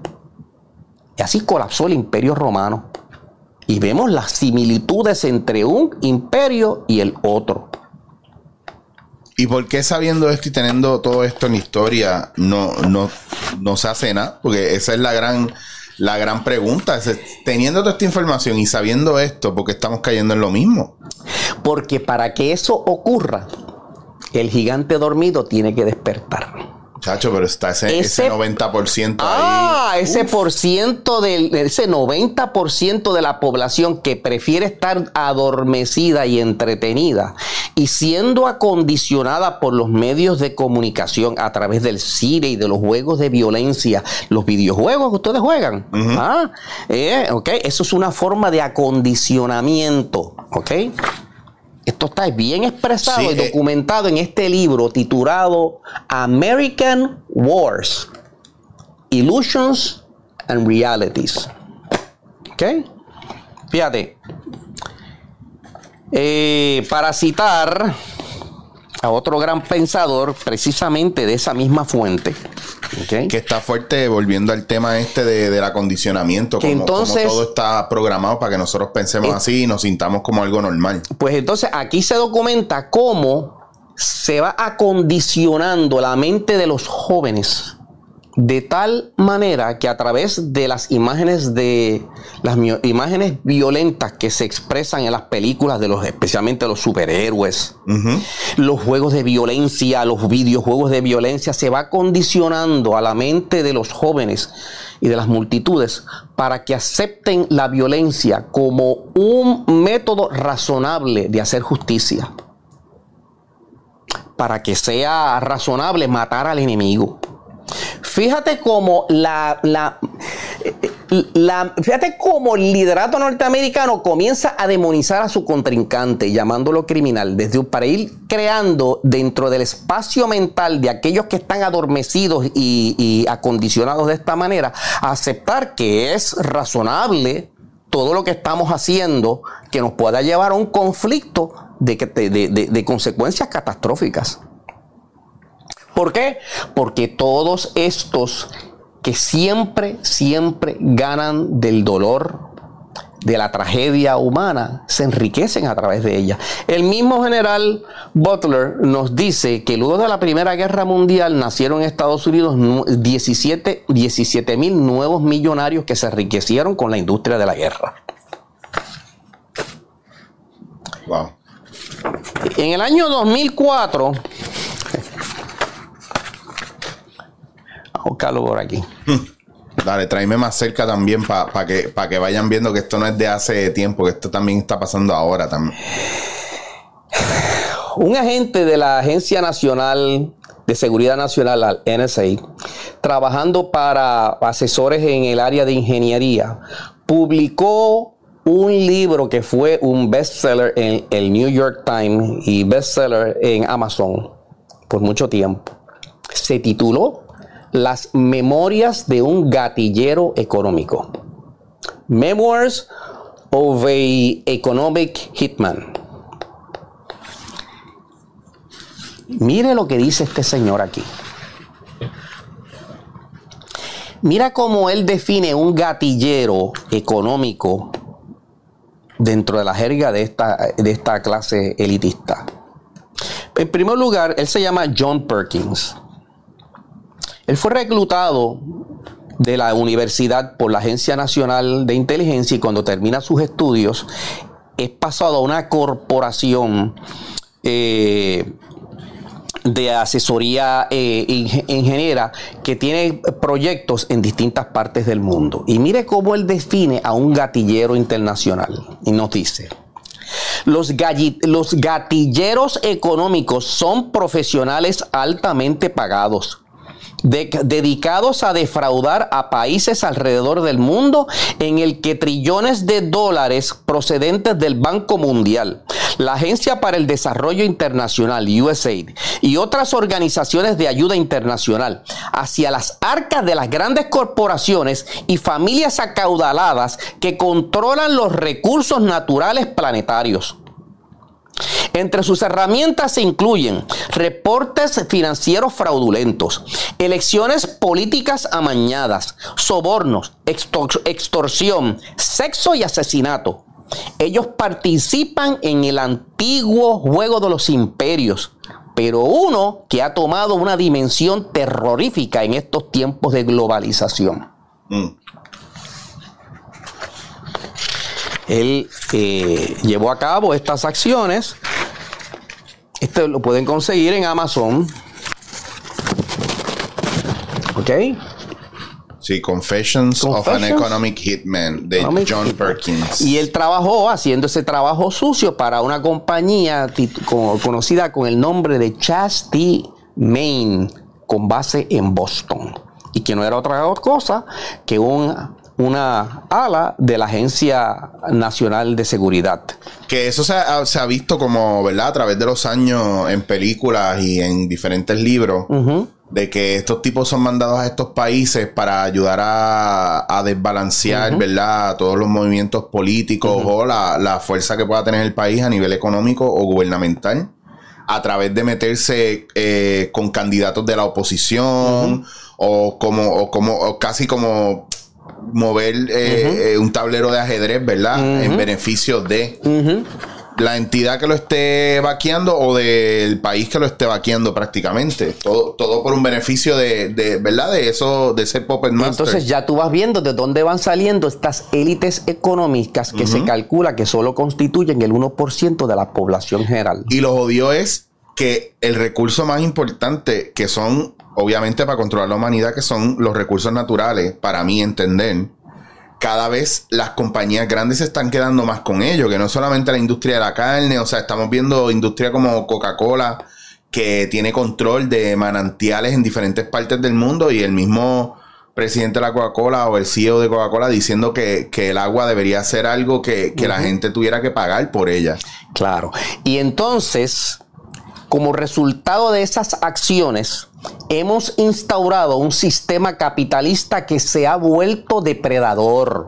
Y así colapsó el imperio romano. Y vemos las similitudes entre un imperio y el otro. ¿Y por qué sabiendo esto y teniendo todo esto en historia no, no, no se hace nada? Porque esa es la gran la gran pregunta es, teniendo toda esta información y sabiendo esto, ¿por qué estamos cayendo en lo mismo? Porque para que eso ocurra, el gigante dormido tiene que despertar. Chacho, pero está ese, ese, 90% ahí. Ah, ese por ciento del, ese 90% de la población que prefiere estar adormecida y entretenida y siendo acondicionada por los medios de comunicación a través del cine y de los juegos de violencia, los videojuegos que ustedes juegan. ah, eh, eso es una forma de acondicionamiento, ¿ok? Esto está bien expresado y eh, documentado en este libro titulado American Wars, Illusions and Realities. ¿Ok? Fíjate. Eh, para citar a otro gran pensador precisamente de esa misma fuente. Que está fuerte volviendo al tema este de, del acondicionamiento, como, entonces, todo está programado para que nosotros pensemos así y nos sintamos como algo normal. Pues entonces aquí se documenta cómo se va acondicionando la mente de los jóvenes de tal manera que a través de las imágenes de las imágenes violentas que se expresan en las películas de los especialmente los superhéroes los juegos de violencia los videojuegos de violencia se va condicionando a la mente de los jóvenes y de las multitudes para que acepten la violencia como un método razonable de hacer justicia. Para que sea razonable matar al enemigo Fíjate cómo la, la, fíjate cómo el liderato norteamericano comienza a demonizar a su contrincante, llamándolo criminal, desde para ir creando dentro del espacio mental de aquellos que están adormecidos y, y acondicionados de esta manera, aceptar que es razonable todo lo que estamos haciendo que nos pueda llevar a un conflicto de, de, de, consecuencias catastróficas. ¿Por qué? Porque todos estos que siempre, siempre ganan del dolor, de la tragedia humana, se enriquecen a través de ella. El mismo general Butler nos dice que luego de la Primera Guerra Mundial nacieron en Estados Unidos 17 mil nuevos millonarios que se enriquecieron con la industria de la guerra. Wow. En el año 2004 buscarlo por aquí. [laughs] Dale, tráeme más cerca también para que, que vayan viendo que esto no es de hace tiempo, que esto también está pasando ahora también. Un agente de la Agencia Nacional de Seguridad Nacional, NSA, trabajando para asesores en el área de ingeniería, publicó un libro que fue un bestseller en el New York Times y bestseller en Amazon por mucho tiempo. Se tituló las memorias de un gatillero económico. Memoirs of a Economic Hitman. Mire lo que dice este señor aquí. Mira cómo él define un gatillero económico dentro de la jerga de esta, de esta clase elitista. En primer lugar, él se llama John Perkins. Él fue reclutado de la universidad por la Agencia Nacional de Inteligencia y cuando termina sus estudios es pasado a una corporación eh, de asesoría eh, ingeniera que tiene proyectos en distintas partes del mundo. Y mire cómo él define a un gatillero internacional. Y nos dice, los, los gatilleros económicos son profesionales altamente pagados dedicados a defraudar a países alrededor del mundo en el que trillones de dólares procedentes del Banco Mundial, la Agencia para el Desarrollo Internacional, USAID, y otras organizaciones de ayuda internacional hacia las arcas de las grandes corporaciones y familias acaudaladas que controlan los recursos naturales planetarios. Entre sus herramientas se incluyen reportes financieros fraudulentos, elecciones políticas amañadas, sobornos, extorsión, sexo y asesinato. Ellos participan en el antiguo juego de los imperios, pero uno que ha tomado una dimensión terrorífica en estos tiempos de globalización. Mm. Él eh, llevó a cabo estas acciones. Esto lo pueden conseguir en Amazon. ¿Ok? Sí, Confessions, of an Economic Hitman de John Perkins. Y él trabajó haciendo ese trabajo sucio para una compañía conocida con el nombre de Chastity Maine, con base en Boston. Y que no era otra cosa que un una ala de la Agencia Nacional de Seguridad. Que eso se ha, visto como, ¿verdad? A través de los años en películas y en diferentes libros, de que estos tipos son mandados a estos países para ayudar a, desbalancear, ¿verdad? Todos los movimientos políticos o la, fuerza que pueda tener el país a nivel económico o gubernamental a través de meterse eh, con candidatos de la oposición o como o como o casi como mover eh, eh, un tablero de ajedrez, ¿verdad? En beneficio de la entidad que lo esté vaqueando o del país que lo esté vaqueando prácticamente. Todo, todo por un beneficio de, ¿verdad? De eso, de ser puppet master. Entonces ya tú vas viendo de dónde van saliendo estas élites económicas que se calcula que solo constituyen el 1% de la población general. Y lo odio es que el recurso más importante, que son obviamente para controlar la humanidad, que son los recursos naturales, para mí entender, cada vez las compañías grandes se están quedando más con ellos, que no solamente la industria de la carne, o sea, estamos viendo industria como Coca-Cola, que tiene control de manantiales en diferentes partes del mundo y el mismo presidente de la Coca-Cola o el CEO de Coca-Cola diciendo que, el agua debería ser algo que, la gente tuviera que pagar por ella. Claro. Y entonces, como resultado de esas acciones, hemos instaurado un sistema capitalista que se ha vuelto depredador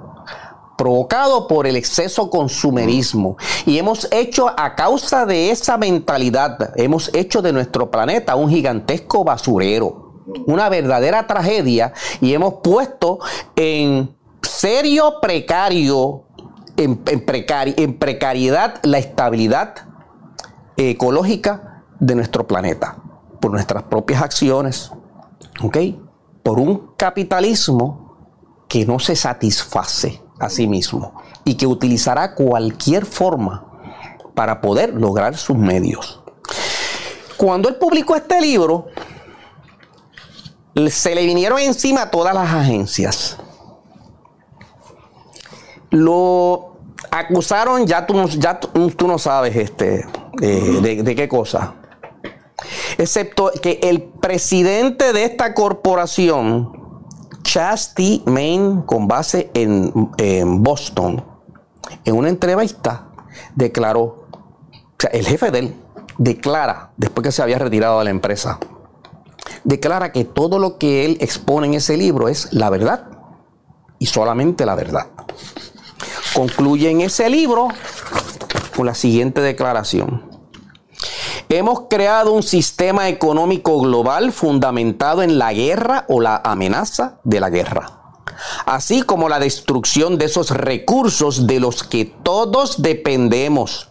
provocado por el exceso consumerismo. Y hemos hecho, a causa de esa mentalidad, hemos hecho de nuestro planeta un gigantesco basurero, una verdadera tragedia, y hemos puesto en serio precario, en, en precariedad la estabilidad ecológica de nuestro planeta, por nuestras propias acciones, ¿ok? Por un capitalismo que no se satisface a sí mismo y que utilizará cualquier forma para poder lograr sus medios. Cuando él publicó este libro, se le vinieron encima todas las agencias. Lo acusaron, ya tú, ya tú no sabes este, de, de qué cosa. Excepto que el presidente de esta corporación Chastity Main, con base en, Boston, en una entrevista, declaró, o sea, el jefe de él declara, después que se había retirado de la empresa, declara que todo lo que él expone en ese libro es la verdad y solamente la verdad. Concluye en ese libro con la siguiente declaración. Hemos creado un sistema económico global fundamentado en la guerra o la amenaza de la guerra, así como la destrucción de esos recursos de los que todos dependemos.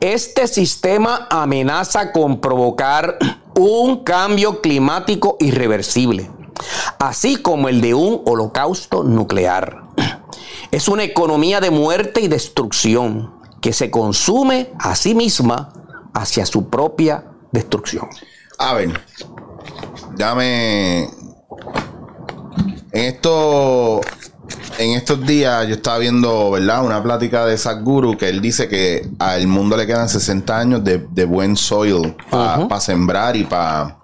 Este sistema amenaza con provocar [clears throat] un cambio climático irreversible, así como el de un holocausto nuclear. [clears throat] Es una economía de muerte y destrucción que se consume a sí misma hacia su propia destrucción. A ver, dame. En esto. En estos días yo estaba viendo, ¿verdad? Una plática de Sadhguru que él dice que al mundo le quedan 60 años de, buen soil para sembrar y para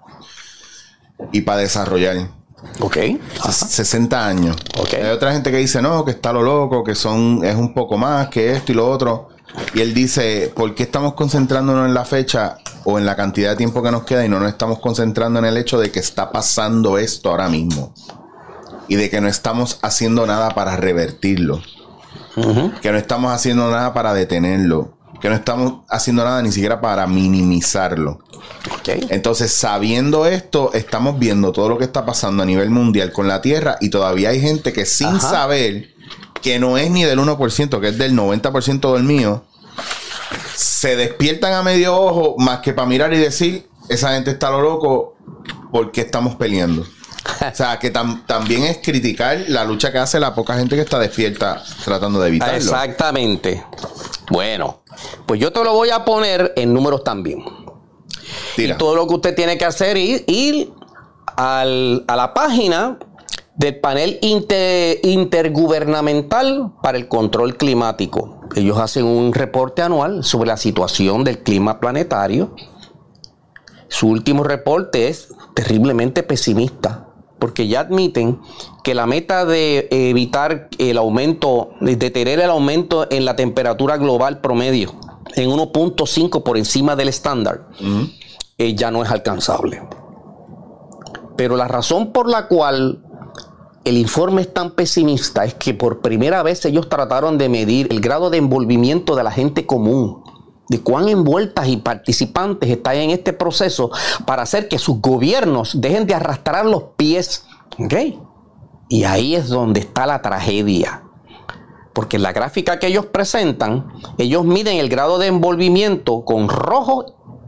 y para desarrollar. Ok. 60 años. Okay. Hay otra gente que dice, no, que está lo loco, que son, es un poco más que esto y lo otro. Y él dice, ¿por qué estamos concentrándonos en la fecha o en la cantidad de tiempo que nos queda y no nos estamos concentrando en el hecho de que está pasando esto ahora mismo? Y de que no estamos haciendo nada para revertirlo. Que no estamos haciendo nada para detenerlo. Que no estamos haciendo nada ni siquiera para minimizarlo. Entonces, sabiendo esto, estamos viendo todo lo que está pasando a nivel mundial con la Tierra y todavía hay gente que sin saber que no es ni del 1%, que es del 90% del mío, se despiertan a medio ojo más que para mirar y decir, esa gente está lo loco, porque estamos peleando? O sea, que también es criticar la lucha que hace la poca gente que está despierta tratando de evitarlo. Exactamente. Bueno, pues yo te lo voy a poner en números también. Y todo lo que usted tiene que hacer es ir, a la página del panel intergubernamental para el control climático. Ellos hacen un reporte anual sobre la situación del clima planetario. Su último reporte es terriblemente pesimista, porque ya admiten que la meta de evitar el aumento, de detener el aumento en la temperatura global promedio en 1.5 por encima del estándar, eh, ya no es alcanzable. Pero la razón por la cual el informe es tan pesimista es que por primera vez ellos trataron de medir el grado de envolvimiento de la gente común, de cuán envueltas y participantes están en este proceso para hacer que sus gobiernos dejen de arrastrar los pies. Y ahí es donde está la tragedia. Porque en la gráfica que ellos presentan, ellos miden el grado de envolvimiento con rojo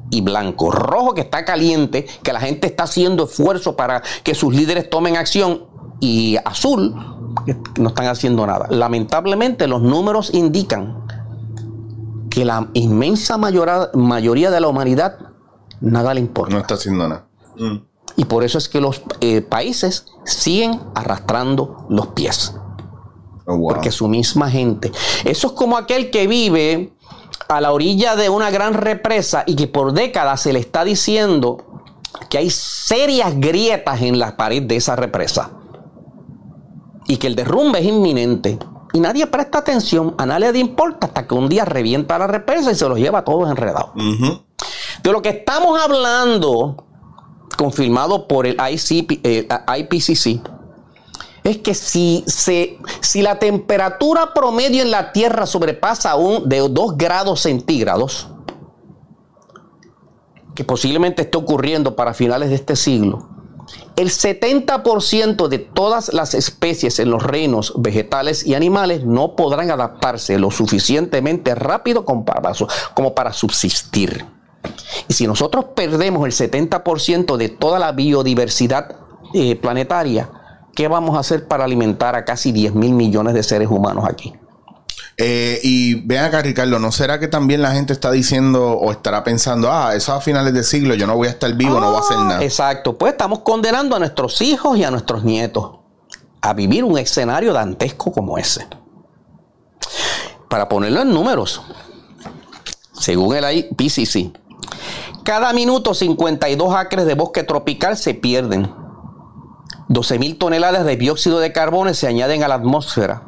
y blanco. Rojo que está caliente, que la gente está haciendo esfuerzo para que sus líderes tomen acción y azul no están haciendo nada. Lamentablemente los números indican que la inmensa mayoría de la humanidad nada le importa. No está haciendo nada. Mm. Y por eso es que los eh, países siguen arrastrando los pies. Oh, Porque su misma gente. Eso es como aquel que vive a la orilla de una gran represa y que por décadas se le está diciendo que hay serias grietas en la pared de esa represa y que el derrumbe es inminente. Y nadie presta atención, a nadie le importa hasta que un día revienta la represa y se los lleva a todos enredados. De lo que estamos hablando, confirmado por el IPCC, eh, es que si, se, si la temperatura promedio en la Tierra sobrepasa un, de 2 grados centígrados, que posiblemente esté ocurriendo para finales de este siglo, el 70% de todas las especies en los reinos vegetales y animales no podrán adaptarse lo suficientemente rápido como para, subsistir. Y si nosotros perdemos el 70% de toda la biodiversidad eh, planetaria, ¿qué vamos a hacer para alimentar a casi 10 mil millones de seres humanos aquí? Eh, y ven acá, Ricardo, ¿no será que también la gente está diciendo o estará pensando, ah, eso a finales de siglo yo no voy a estar vivo, no voy a hacer ah, nada? Exacto, pues estamos condenando a nuestros hijos y a nuestros nietos a vivir un escenario dantesco como ese. Para ponerlo en números, según el IPCC, cada minuto 52 acres de bosque tropical se pierden. 12.000 toneladas de dióxido de carbono se añaden a la atmósfera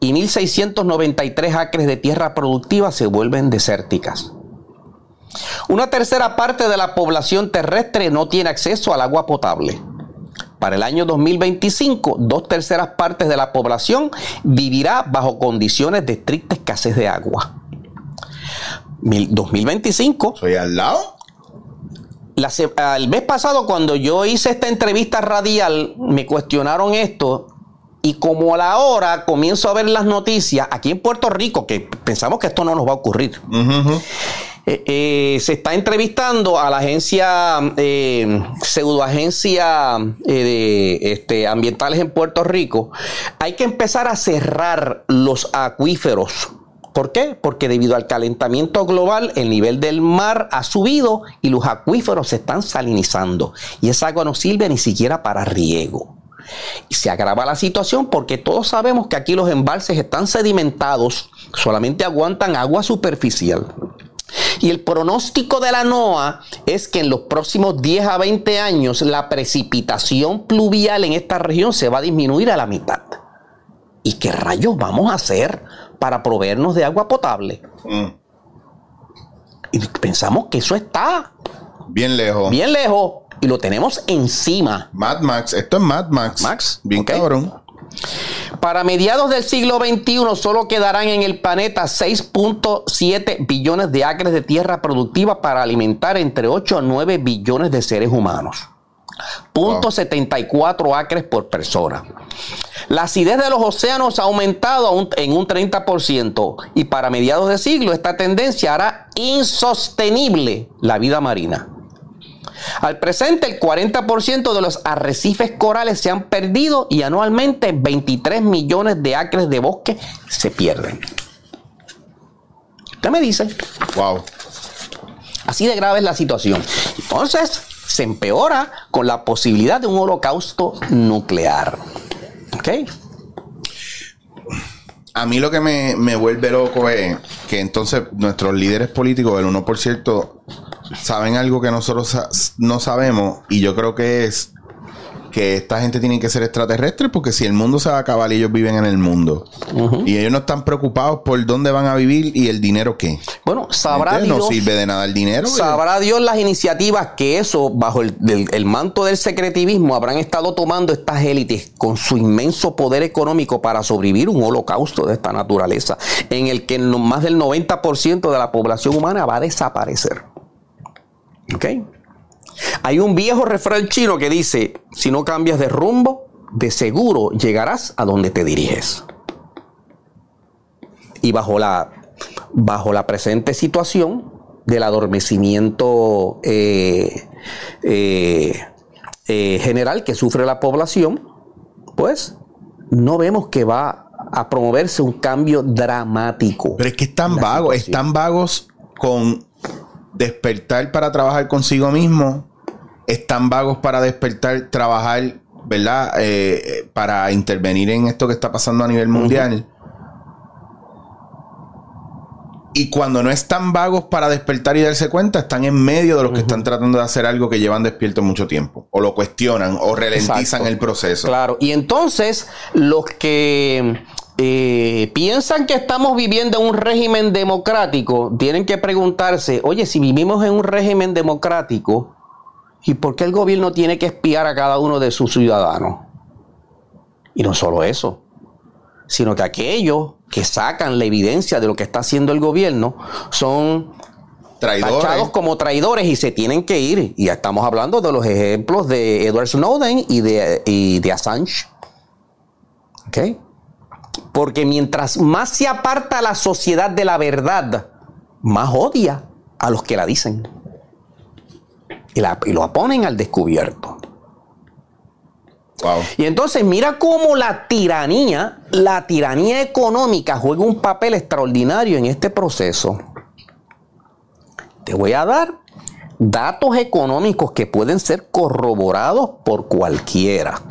y 1.693 acres de tierra productiva se vuelven desérticas. Una tercera parte de la población terrestre no tiene acceso al agua potable. Para el año 2025, dos terceras partes de la población vivirá bajo condiciones de estricta escasez de agua. 2025. ¿Soy al lado? el mes pasado, cuando yo hice esta entrevista radial, me cuestionaron esto y como a la hora comienzo a ver las noticias aquí en Puerto Rico, que pensamos que esto no nos va a ocurrir. Eh, eh, se está entrevistando a la agencia, eh, pseudoagencia de este, ambientales en Puerto Rico. Hay que empezar a cerrar los acuíferos. ¿Por qué? Porque debido al calentamiento global, el nivel del mar ha subido y los acuíferos se están salinizando. Y esa agua no sirve ni siquiera para riego. Y se agrava la situación porque todos sabemos que aquí los embalses están sedimentados, solamente aguantan agua superficial. Y el pronóstico de la NOAA es que en los próximos 10 a 20 años la precipitación pluvial en esta región se va a disminuir a la mitad. ¿Y qué rayos vamos a hacer para proveernos de agua potable? Mm. Y pensamos que eso está bien lejos. Bien lejos y lo tenemos encima. Mad Max, esto es Mad Max. Max. Bien cabrón. Para mediados del siglo XXI solo quedarán en el planeta 6.7 billones de acres de tierra productiva para alimentar entre 8 a 9 billones de seres humanos. Punto 74 acres por persona. La acidez de los océanos ha aumentado en un 30% y para mediados de siglo esta tendencia hará insostenible la vida marina. Al presente, el 40% de los arrecifes corales se han perdido y anualmente 23 millones de acres de bosque se pierden. ¿Qué me dice? Wow. Así de grave es la situación. Entonces, se empeora con la posibilidad de un holocausto nuclear. ¿Ok? A mí lo que me, me vuelve loco es que entonces nuestros líderes políticos, el 1%, saben algo que nosotros no sabemos y yo creo que es que esta gente tiene que ser extraterrestre porque si el mundo se va a acabar y ellos viven en el mundo y ellos no están preocupados por dónde van a vivir y el dinero qué. Bueno, sabrá Dios. No sirve de nada el dinero. Sabrá Dios las iniciativas que eso, bajo el, el, manto del secretivismo, habrán estado tomando estas élites con su inmenso poder económico para sobrevivir un holocausto de esta naturaleza en el que más del 90% de la población humana va a desaparecer. ¿Ok? Hay un viejo refrán chino que dice, si no cambias de rumbo, de seguro llegarás a donde te diriges. Y bajo la, bajo la presente situación del adormecimiento eh, eh, eh, general que sufre la población, pues no vemos que va a promoverse un cambio dramático. Pero es que están vagos, están vagos con despertar para trabajar consigo mismo, están vagos para despertar, trabajar, ¿verdad? Eh, para intervenir en esto que está pasando a nivel mundial. Y cuando no están vagos para despertar y darse cuenta, están en medio de los que están tratando de hacer algo que llevan despierto mucho tiempo. O lo cuestionan o ralentizan el proceso. Claro. Y entonces, los que eh, piensan que estamos viviendo en un régimen democrático, tienen que preguntarse, oye, si vivimos en un régimen democrático, ¿y por qué el gobierno tiene que espiar a cada uno de sus ciudadanos? Y no solo eso, sino que aquellos que sacan la evidencia de lo que está haciendo el gobierno son tachados como traidores y se tienen que ir. Y ya estamos hablando de los ejemplos de Edward Snowden y de, y de Assange. ¿Ok? Porque mientras más se aparta la sociedad de la verdad, más odia a los que la dicen. Y, la, y lo ponen al descubierto. Y entonces mira cómo la tiranía, la tiranía económica juega un papel extraordinario en este proceso. Te voy a dar datos económicos que pueden ser corroborados por cualquiera.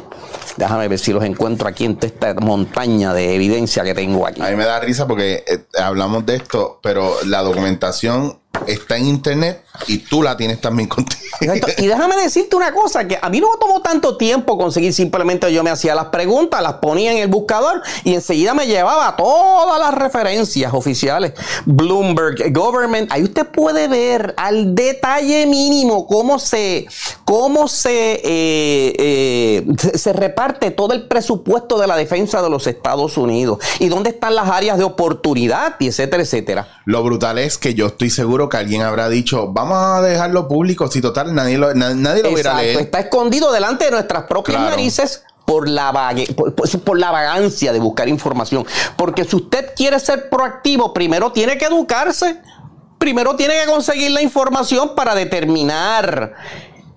Déjame ver si los encuentro aquí en esta montaña de evidencia que tengo aquí. A mí me da risa porque eh, hablamos de esto, pero la documentación está en internet y tú la tienes también [laughs] contigo. Y déjame decirte una cosa, que a mí no me tomó tanto tiempo conseguir, simplemente yo me hacía las preguntas, las ponía en el buscador y enseguida me llevaba todas las referencias oficiales. Bloomberg, Government, ahí usted puede ver al detalle mínimo cómo se, cómo se, eh, eh, se reparte todo el presupuesto de la defensa de los Estados Unidos y dónde están las áreas de oportunidad y etcétera, etcétera. Lo brutal es que yo estoy seguro que alguien habrá dicho, vamos a dejarlo público, si total nadie lo, nadie lo a leer. Está escondido delante de nuestras propias narices por la, por, la vagancia de buscar información. Porque si usted quiere ser proactivo, primero tiene que educarse. Primero tiene que conseguir la información para determinar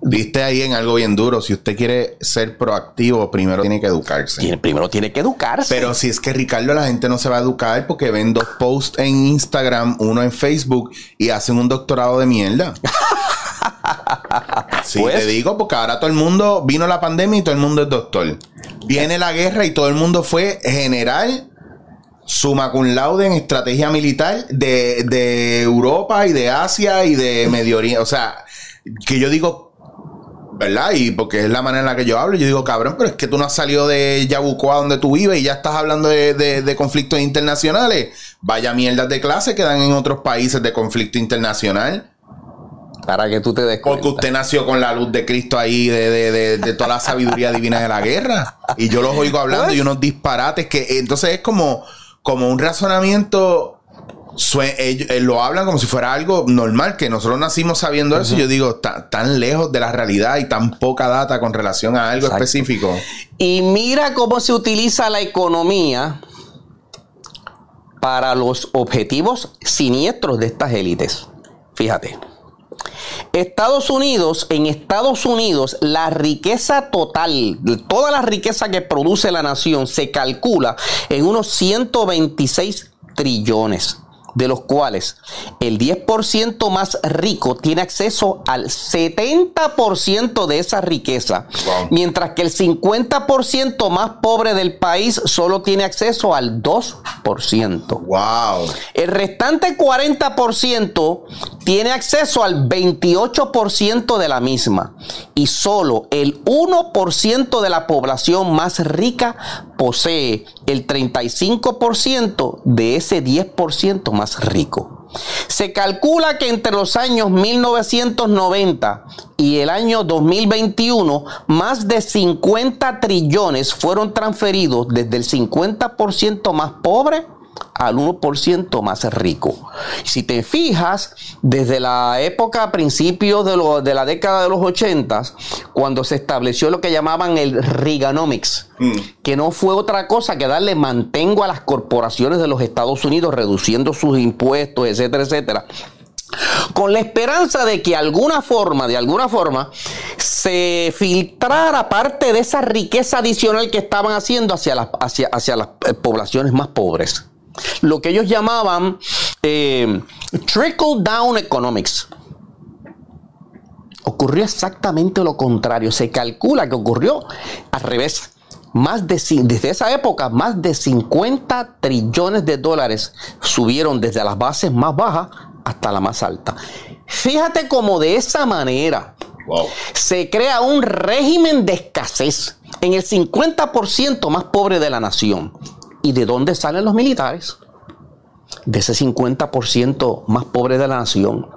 Viste ahí en algo bien duro. Si usted quiere ser proactivo, primero tiene que educarse. primero tiene que educarse. Pero si es que Ricardo, la gente no se va a educar porque ven dos posts en Instagram, uno en Facebook y hacen un doctorado de mierda. [laughs] sí, pues. te digo, porque ahora todo el mundo vino la pandemia y todo el mundo es doctor. Viene la guerra y todo el mundo fue general suma cum laude en estrategia militar de, de Europa y de Asia y de Medio Oriente. O sea, que yo digo, ¿verdad? Y porque es la manera en la que yo hablo, yo digo, cabrón, pero es que tú no has salido de Yabucoa donde tú vives y ya estás hablando de, conflictos internacionales. Vaya mierdas de clase que dan en otros países de conflicto internacional. Para que tú te des Porque usted nació con la luz de Cristo ahí, de, de toda la sabiduría divina de la guerra. Y yo los oigo hablando pues y unos disparates que entonces es como, como un razonamiento ellos, eh, lo hablan como si fuera algo normal, que nosotros nacimos sabiendo eso. Y yo digo, tan lejos de la realidad y tan poca data con relación a algo específico. Y mira cómo se utiliza la economía para los objetivos siniestros de estas élites. Fíjate. Estados Unidos, en Estados Unidos, la riqueza total, toda la riqueza que produce la nación, se calcula en unos 126 trillones de los cuales el 10% más rico tiene acceso al 70% de esa riqueza, mientras que el 50% más pobre del país solo tiene acceso al 2%. Wow. El restante 40% tiene acceso al 28% de la misma y solo el 1% de la población más rica posee el 35% de ese 10% más rico. Se calcula que entre los años 1990 y el año 2021, más de 50 trillones fueron transferidos desde el 50% más pobre al 1% más rico. Si te fijas, desde la época, principios de, de la década de los 80, cuando se estableció lo que llamaban el Reaganomics, mm. que no fue otra cosa que darle mantengo a las corporaciones de los Estados Unidos, reduciendo sus impuestos, etcétera, etcétera con la esperanza de que alguna forma, de alguna forma, se filtrara parte de esa riqueza adicional que estaban haciendo hacia hacia, hacia las eh, poblaciones más pobres lo que ellos llamaban eh, trickle down economics. Ocurrió exactamente lo contrario. Se calcula que ocurrió al revés. más de, desde esa época, más de 50 trillones de dólares subieron desde las bases más bajas hasta la más alta. Fíjate cómo de esa manera se crea un régimen de escasez en el 50% más pobre de la nación. ¿Y de dónde salen los militares? De ese 50% más pobre de la nación.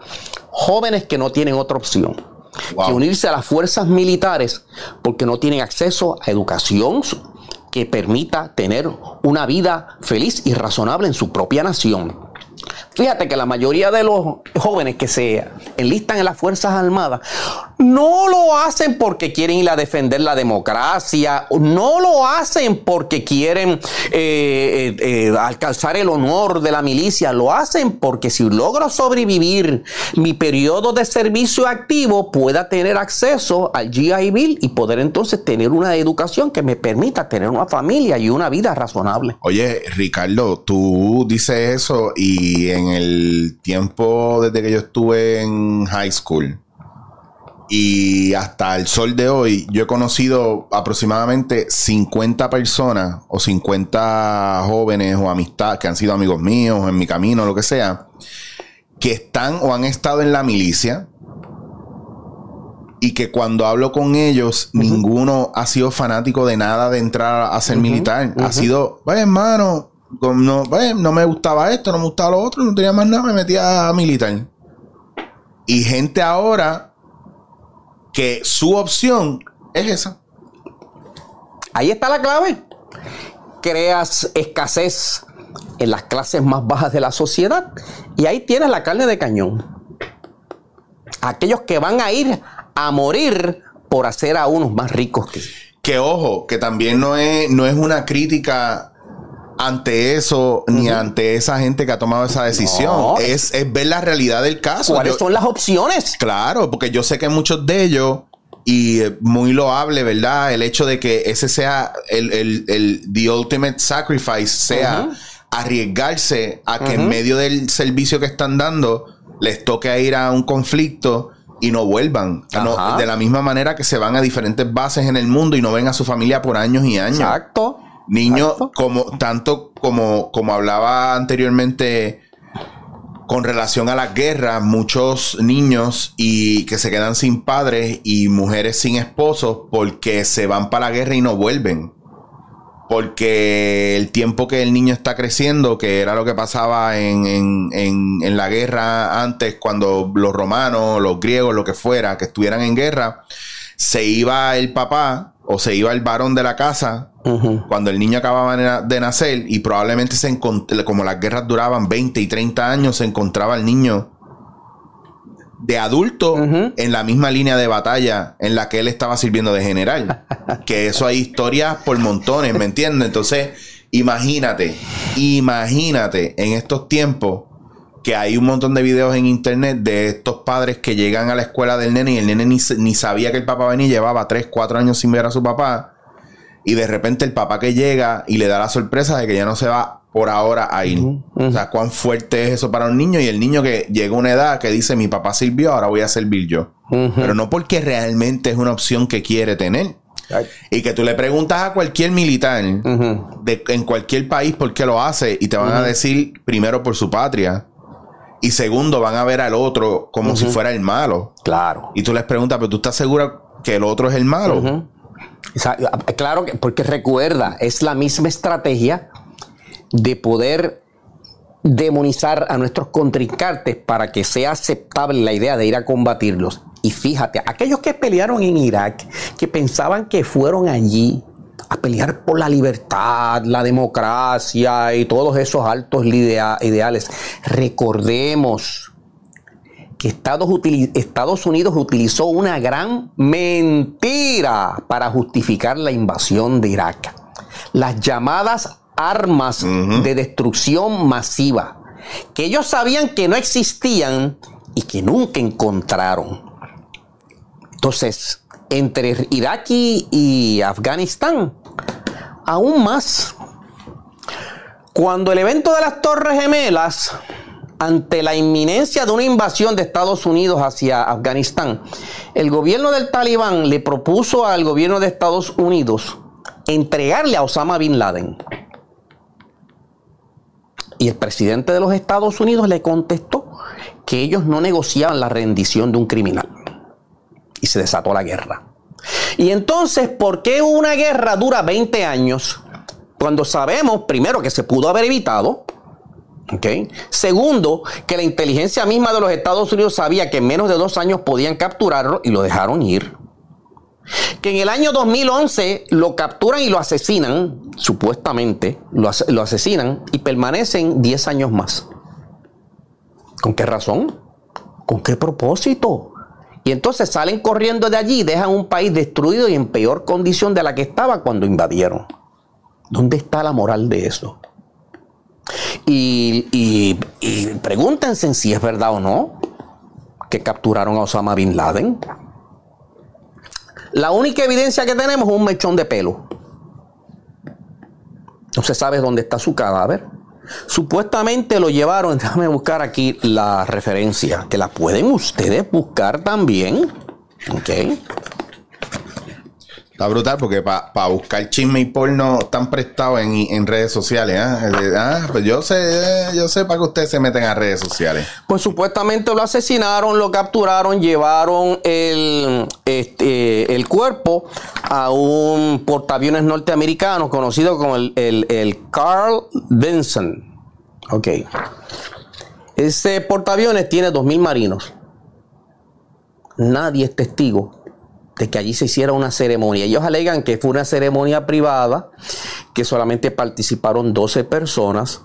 Jóvenes que no tienen otra opción que unirse a las fuerzas militares porque no tienen acceso a educación que permita tener una vida feliz y razonable en su propia nación. Fíjate que la mayoría de los jóvenes que se enlistan en las Fuerzas Armadas no lo hacen porque quieren ir a defender la democracia, no lo hacen porque quieren eh, eh, eh, alcanzar el honor de la milicia, lo hacen porque si logro sobrevivir mi periodo de servicio activo, pueda tener acceso al GI Bill y poder entonces tener una educación que me permita tener una familia y una vida razonable. Oye, Ricardo, tú dices eso y en el tiempo desde que yo estuve en high school, y hasta el sol de hoy, yo he conocido aproximadamente 50 personas o 50 jóvenes o amistades que han sido amigos míos en mi camino, lo que sea, que están o han estado en la milicia y que cuando hablo con ellos, ninguno ha sido fanático de nada de entrar a ser militar. Ha sido, vaya hermano, no, no me gustaba esto, no me gustaba lo otro, no tenía más nada, me metía a militar. Y gente ahora que su opción es esa. Ahí está la clave. Creas escasez en las clases más bajas de la sociedad y ahí tienes la carne de cañón. Aquellos que van a ir a morir por hacer a unos más ricos que... Que ojo, que también no es, no es una crítica ante eso ni ante esa gente que ha tomado esa decisión. es, ver la realidad del caso. ¿Cuáles son las opciones? Claro, porque yo sé que muchos de ellos, y muy loable, ¿verdad? El hecho de que ese sea el, el, the ultimate sacrifice, sea arriesgarse a que en medio del servicio que están dando les toque ir a un conflicto y no vuelvan. de la misma manera que se van a diferentes bases en el mundo y no ven a su familia por años y años. Exacto. Niños, como, tanto como, como hablaba anteriormente con relación a la guerra, muchos niños y que se quedan sin padres y mujeres sin esposos porque se van para la guerra y no vuelven. Porque el tiempo que el niño está creciendo, que era lo que pasaba en, en la guerra antes, cuando los romanos, los griegos, lo que fuera, que estuvieran en guerra, se iba el papá o se iba el varón de la casa cuando el niño acababa de nacer y probablemente se como las guerras duraban 20 y 30 años, se encontraba el niño de adulto en la misma línea de batalla en la que él estaba sirviendo de general. [laughs] que eso hay historias por montones, ¿me entiendes? Entonces, imagínate, imagínate en estos tiempos que hay un montón de videos en internet de estos padres que llegan a la escuela del nene y el nene ni, ni sabía que el papá venía y llevaba 3, 4 años sin ver a su papá y de repente el papá que llega y le da la sorpresa de que ya no se va por ahora a ir. O sea, cuán fuerte es eso para un niño y el niño que llega a una edad que dice mi papá sirvió, ahora voy a servir yo. Pero no porque realmente es una opción que quiere tener. Y que tú le preguntas a cualquier militar de, en cualquier país por qué lo hace y te van a decir primero por su patria y segundo van a ver al otro como si fuera el malo. Claro. Y tú les preguntas, pero tú estás seguro que el otro es el malo. Claro que, porque recuerda, es la misma estrategia de poder demonizar a nuestros contrincantes para que sea aceptable la idea de ir a combatirlos. Y fíjate, aquellos que pelearon en Irak, que pensaban que fueron allí a pelear por la libertad, la democracia y todos esos altos ideales, recordemos que Estados, Unidos utilizó una gran mentira para justificar la invasión de Irak. Las llamadas armas de destrucción masiva, que ellos sabían que no existían y que nunca encontraron. Entonces, entre Irak y Afganistán, aún más. Cuando el evento de las Torres Gemelas ante la inminencia de una invasión de Estados Unidos hacia Afganistán, el gobierno del talibán le propuso al gobierno de Estados Unidos entregarle a Osama Bin Laden. Y el presidente de los Estados Unidos le contestó que ellos no negociaban la rendición de un criminal. Y se desató la guerra. Y entonces, ¿por qué una guerra dura 20 años cuando sabemos, primero, que se pudo haber evitado? Segundo, que la inteligencia misma de los Estados Unidos sabía que en menos de dos años podían capturarlo y lo dejaron ir. Que en el año 2011 lo capturan y lo asesinan, supuestamente, lo, lo asesinan y permanecen 10 años más. ¿Con qué razón? ¿Con qué propósito? Y entonces salen corriendo de allí y dejan un país destruido y en peor condición de la que estaba cuando invadieron. ¿Dónde está la moral de eso? Y, pregúntense si es verdad o no que capturaron a Osama Bin Laden. La única evidencia que tenemos es un mechón de pelo. No se sabe dónde está su cadáver. Supuestamente lo llevaron, [laughs] déjame buscar aquí la referencia, que la pueden ustedes buscar también. ¿Ok? Está brutal porque para buscar chisme y porno están prestados en, redes sociales. ¿ah? ¿ah? pues yo sé, yo sé para que ustedes se meten a redes sociales. Pues supuestamente lo asesinaron, lo capturaron, llevaron el, este, el cuerpo a un portaaviones norteamericano conocido como el, el, Carl Vinson. Ok. Ese portaaviones tiene 2.000 marinos. Nadie es testigo de que allí se hiciera una ceremonia. Ellos alegan que fue una ceremonia privada, que solamente participaron 12 personas,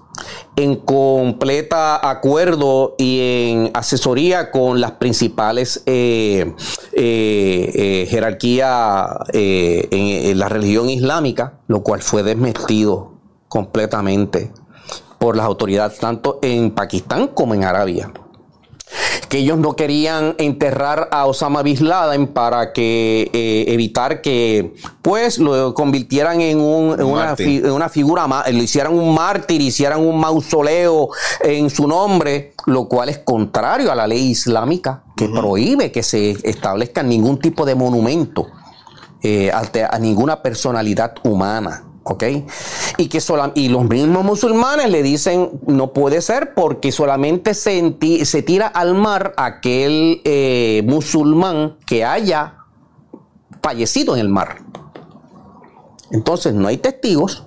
en completa acuerdo y en asesoría con las principales eh, eh, eh, jerarquías en, la religión islámica, lo cual fue desmestido completamente por las autoridades tanto en Pakistán como en Arabia que ellos no querían enterrar a Osama Bin Laden para que eh, evitar que pues lo convirtieran en, una, figura más, lo hicieran un mártir, hicieran un mausoleo en su nombre, lo cual es contrario a la ley islámica que prohíbe que se establezca ningún tipo de monumento eh, a ninguna personalidad humana. ¿Ok? Y que y los mismos musulmanes le dicen no puede ser porque solamente se, se tira al mar aquel eh, musulmán que haya fallecido en el mar. Entonces no hay testigos.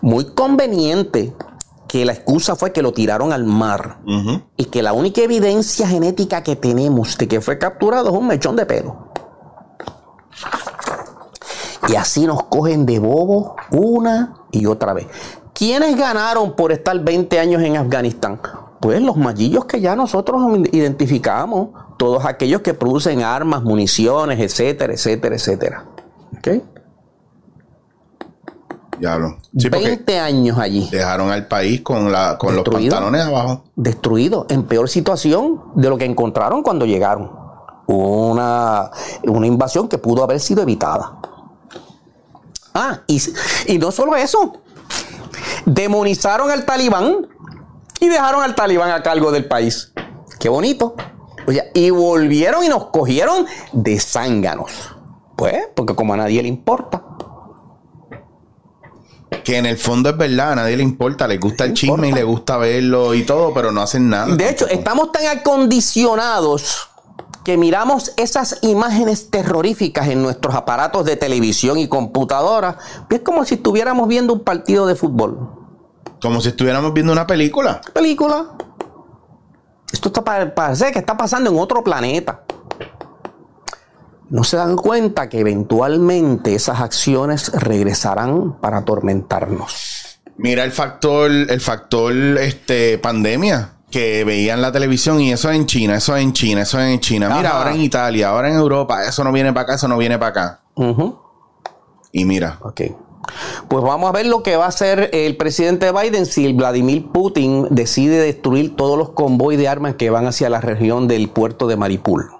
Muy conveniente que la excusa fue que lo tiraron al mar y que la única evidencia genética que tenemos de que fue capturado es un mechón de pelo. Y así nos cogen de bobo una y otra vez. ¿Quiénes ganaron por estar 20 años en Afganistán? Pues los mallillos que ya nosotros identificamos, todos aquellos que producen armas, municiones, etcétera, etcétera, etcétera. ¿Ok? Diablo. 20 años allí. Dejaron al país con, la, con los pantalones abajo. Destruido, en peor situación de lo que encontraron cuando llegaron. Una, una invasión que pudo haber sido evitada. Ah, y, no solo eso, demonizaron al talibán y dejaron al talibán a cargo del país. Qué bonito. y volvieron y nos cogieron de zánganos. Pues, porque como a nadie le importa. Que en el fondo es verdad, a nadie le importa, le gusta el chisme y le gusta verlo y todo, pero no hacen nada. De hecho, estamos tan acondicionados que miramos esas imágenes terroríficas en nuestros aparatos de televisión y computadora, es como si estuviéramos viendo un partido de fútbol. Como si estuviéramos viendo una película. Película. Esto está parece que está pasando en otro planeta. No se dan cuenta que eventualmente esas acciones regresarán para atormentarnos. Mira el factor, el factor este, pandemia que veían la televisión y eso en China, eso en China, eso en China. Mira, ahora en Italia, ahora en Europa, eso no viene para acá, eso no viene para acá. Y mira. Ok. Pues vamos a ver lo que va a hacer el presidente Biden si Vladimir Putin decide destruir todos los convoys de armas que van hacia la región del puerto de Maripul.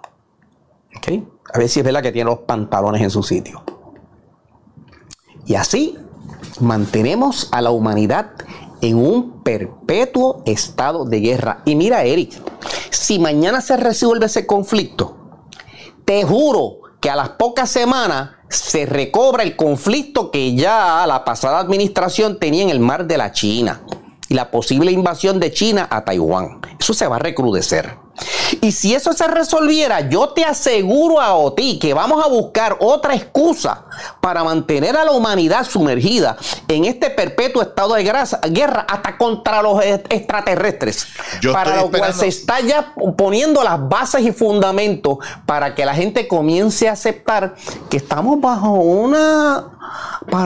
¿Ok? A ver si es verdad que tiene los pantalones en su sitio. Y así mantenemos a la humanidad en un perpetuo estado de guerra. Y mira, Eric, si mañana se resuelve ese conflicto, te juro que a las pocas semanas se recobra el conflicto que ya la pasada administración tenía en el mar de la China y la posible invasión de China a Taiwán. Eso se va a recrudecer. Y si eso se resolviera, yo te aseguro a ti que vamos a buscar otra excusa para mantener a la humanidad sumergida en este perpetuo estado de guerra hasta contra los extraterrestres. para lo cual se está ya poniendo las bases y fundamentos para que la gente comience a aceptar que estamos bajo una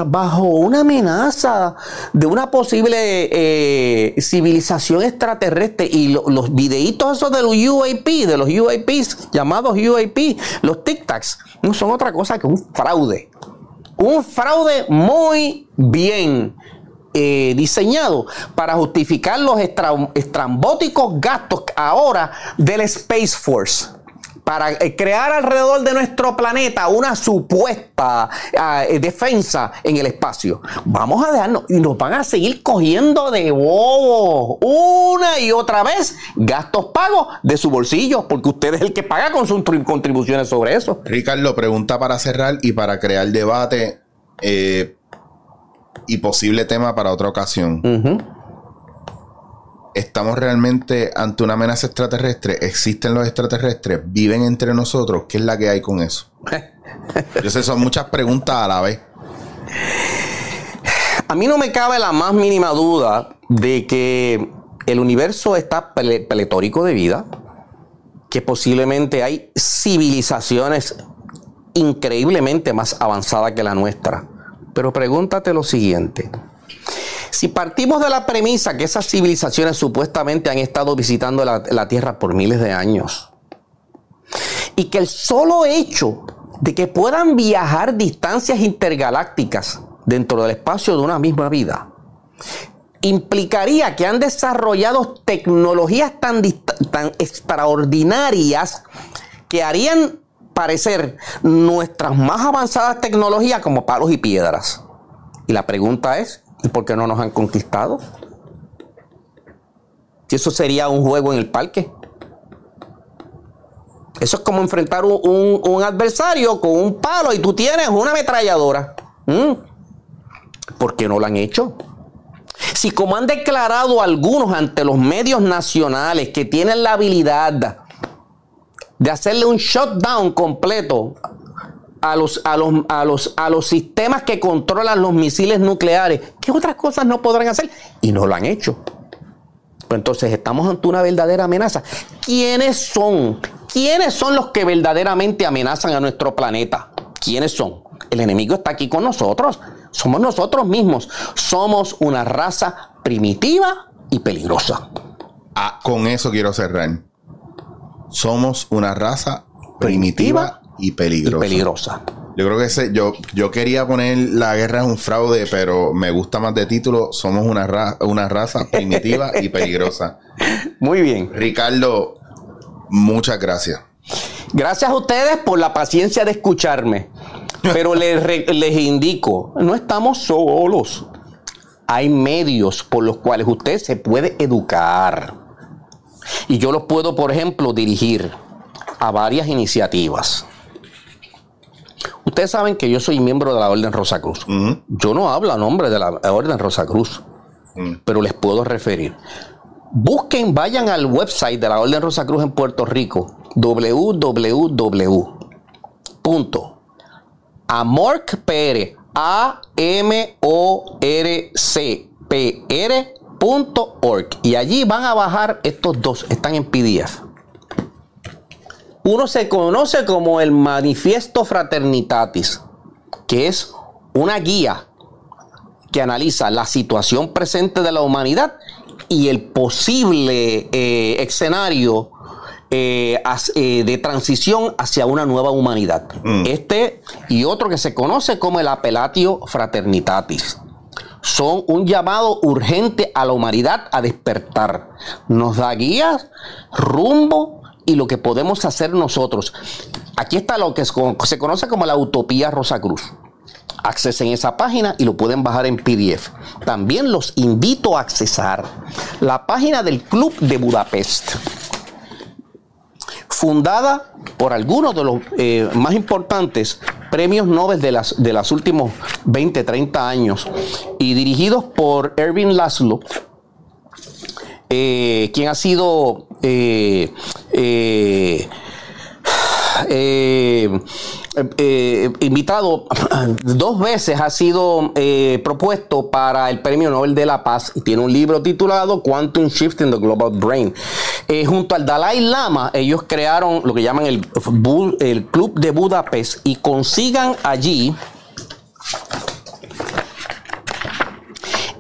bajo una amenaza de una posible eh, civilización extraterrestre y los videitos esos de los UAP, de los UAPs llamados UAP, los Tic Tacs, no son otra cosa que un fraude. Un fraude muy bien eh, diseñado para justificar los estrambóticos gastos ahora del Space Force para eh, crear alrededor de nuestro planeta una supuesta ah, eh, defensa en el espacio. Vamos a dejarnos y nos van a seguir cogiendo de bobo una y otra vez gastos pagos de su bolsillo, porque usted es el que paga con sus contribuciones sobre eso. Ricardo, pregunta para cerrar y para crear debate eh, y posible tema para otra ocasión estamos realmente ante una amenaza extraterrestre, existen los extraterrestres, viven entre nosotros, ¿qué es la que hay con eso? [laughs] Yo sé, son muchas preguntas a la vez. A mí no me cabe la más mínima duda de que el universo está pletórico de vida, que posiblemente hay civilizaciones increíblemente más avanzadas que la nuestra. Pero pregúntate lo siguiente. Si partimos de la premisa que esas civilizaciones supuestamente han estado visitando la, Tierra por miles de años, y que el solo hecho de que puedan viajar distancias intergalácticas dentro del espacio de una misma vida, implicaría que han desarrollado tecnologías tan, tan extraordinarias que harían parecer nuestras más avanzadas tecnologías como palos y piedras. Y la pregunta es, ¿Y por qué no nos han conquistado? Si eso sería un juego en el parque. Eso es como enfrentar un, adversario con un palo y tú tienes una ametralladora. ¿Mm? ¿Por qué no lo han hecho? Si como han declarado algunos ante los medios nacionales que tienen la habilidad de hacerle un shutdown completo a los, a los, a los, a los sistemas que controlan los misiles nucleares, ¿qué otras cosas no podrán hacer? Y no lo han hecho. Pues entonces estamos ante una verdadera amenaza. ¿Quiénes son? ¿Quiénes son los que verdaderamente amenazan a nuestro planeta? ¿Quiénes son? El enemigo está aquí con nosotros. Somos nosotros mismos. Somos una raza primitiva y peligrosa. Ah, con eso quiero cerrar. Somos una raza primitiva, y peligrosa. Yo creo que ese, yo, yo quería poner la guerra es un fraude, pero me gusta más de título. Somos una, una raza [laughs] primitiva y peligrosa. Muy bien. Ricardo, muchas gracias. Gracias a ustedes por la paciencia de escucharme. Pero les, les indico, no estamos solos. Hay medios por los cuales usted se puede educar. Y yo los puedo, por ejemplo, dirigir a varias iniciativas. Ustedes saben que yo soy miembro de la Orden Rosacruz. Yo no hablo a nombre de la Orden Rosacruz, pero les puedo referir. Busquen, vayan al website de la Orden Rosacruz en Puerto Rico, www.amorcpr, a m o r c p r.org y allí van a bajar estos dos, están en PDF. Uno se conoce como el Manifiesto Fraternitatis, que es una guía que analiza la situación presente de la humanidad y el posible eh, escenario eh, eh, de transición hacia una nueva humanidad. Mm. Este y otro que se conoce como el Apelatio Fraternitatis son un llamado urgente a la humanidad a despertar. Nos da guías, rumbo y lo que podemos hacer nosotros. Aquí está lo que se conoce como la Utopía Rosacruz. Accesen esa página y lo pueden bajar en PDF. También los invito a accesar la página del Club de Budapest, fundada por algunos de los eh, más importantes premios Nobel de las de los últimos 20, 30 años y dirigidos por Erwin Laszlo, eh, quien ha sido eh, eh, invitado [laughs] dos veces, ha sido propuesto para el Premio Nobel de la Paz y tiene un libro titulado Quantum Shift in the Global Brain. junto al Dalai Lama, ellos crearon lo que llaman el, el Club de Budapest y consigan allí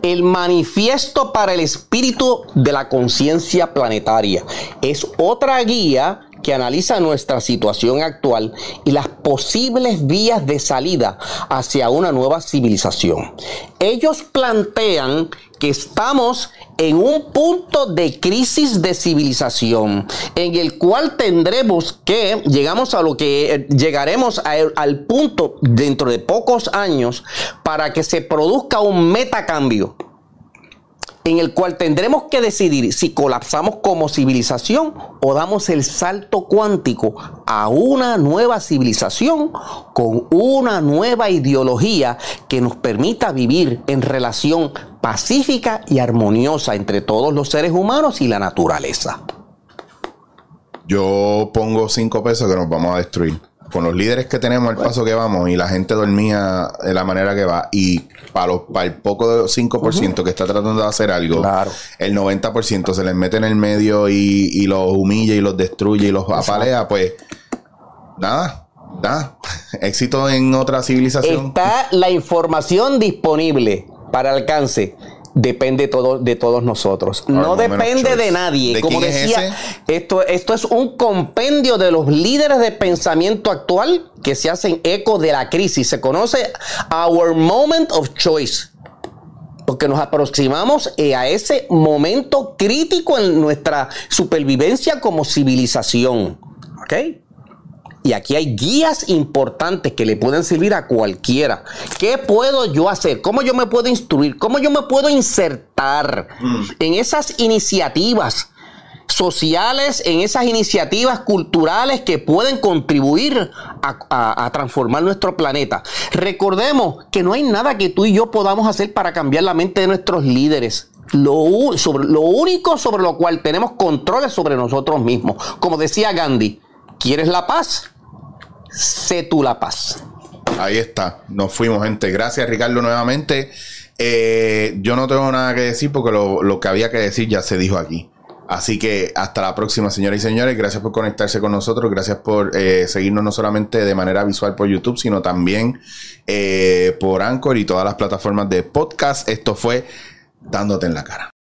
el manifiesto para el espíritu de la conciencia planetaria. Es otra guía que analiza nuestra situación actual y las posibles vías de salida hacia una nueva civilización. Ellos plantean que estamos en un punto de crisis de civilización en el cual tendremos que llegamos a lo que eh, llegaremos al punto dentro de pocos años para que se produzca un metacambio en el cual tendremos que decidir si colapsamos como civilización o damos el salto cuántico a una nueva civilización con una nueva ideología que nos permita vivir en relación pacífica y armoniosa entre todos los seres humanos y la naturaleza. Yo pongo cinco pesos que nos vamos a destruir con los líderes que tenemos, el paso que vamos, y la gente dormía de la manera que va, y para, los, para el poco de 5% que está tratando de hacer algo, el 90% se les mete en el medio y, los humilla y los destruye y los apalea, pues nada, nada. [laughs] Éxito en otra civilización. Está la información disponible para alcance depende todo, de todos nosotros. No depende de nadie. Como decía, esto, esto es un compendio de los líderes de pensamiento actual que se hacen eco de la crisis. Se conoce Our Moment of Choice. Porque nos aproximamos eh, a ese momento crítico en nuestra supervivencia como civilización. ¿Ok? Y aquí hay guías importantes que le pueden servir a cualquiera. ¿Qué puedo yo hacer? ¿Cómo yo me puedo instruir? ¿Cómo yo me puedo insertar mm. en esas iniciativas sociales, en esas iniciativas culturales que pueden contribuir a, transformar nuestro planeta? Recordemos que no hay nada que tú y yo podamos hacer para cambiar la mente de nuestros líderes. Lo, sobre, lo único sobre lo cual tenemos control es sobre nosotros mismos. Como decía Gandhi, ¿quieres la paz? Sé tú la paz. Ahí está, nos fuimos, gente. Gracias, Ricardo, nuevamente. Eh, yo no tengo nada que decir porque lo, que había que decir ya se dijo aquí. Así que hasta la próxima, señoras y señores. Gracias por conectarse con nosotros. Gracias por eh, seguirnos no solamente de manera visual por YouTube, sino también eh, por Anchor y todas las plataformas de podcast. Esto fue Dándote en la cara.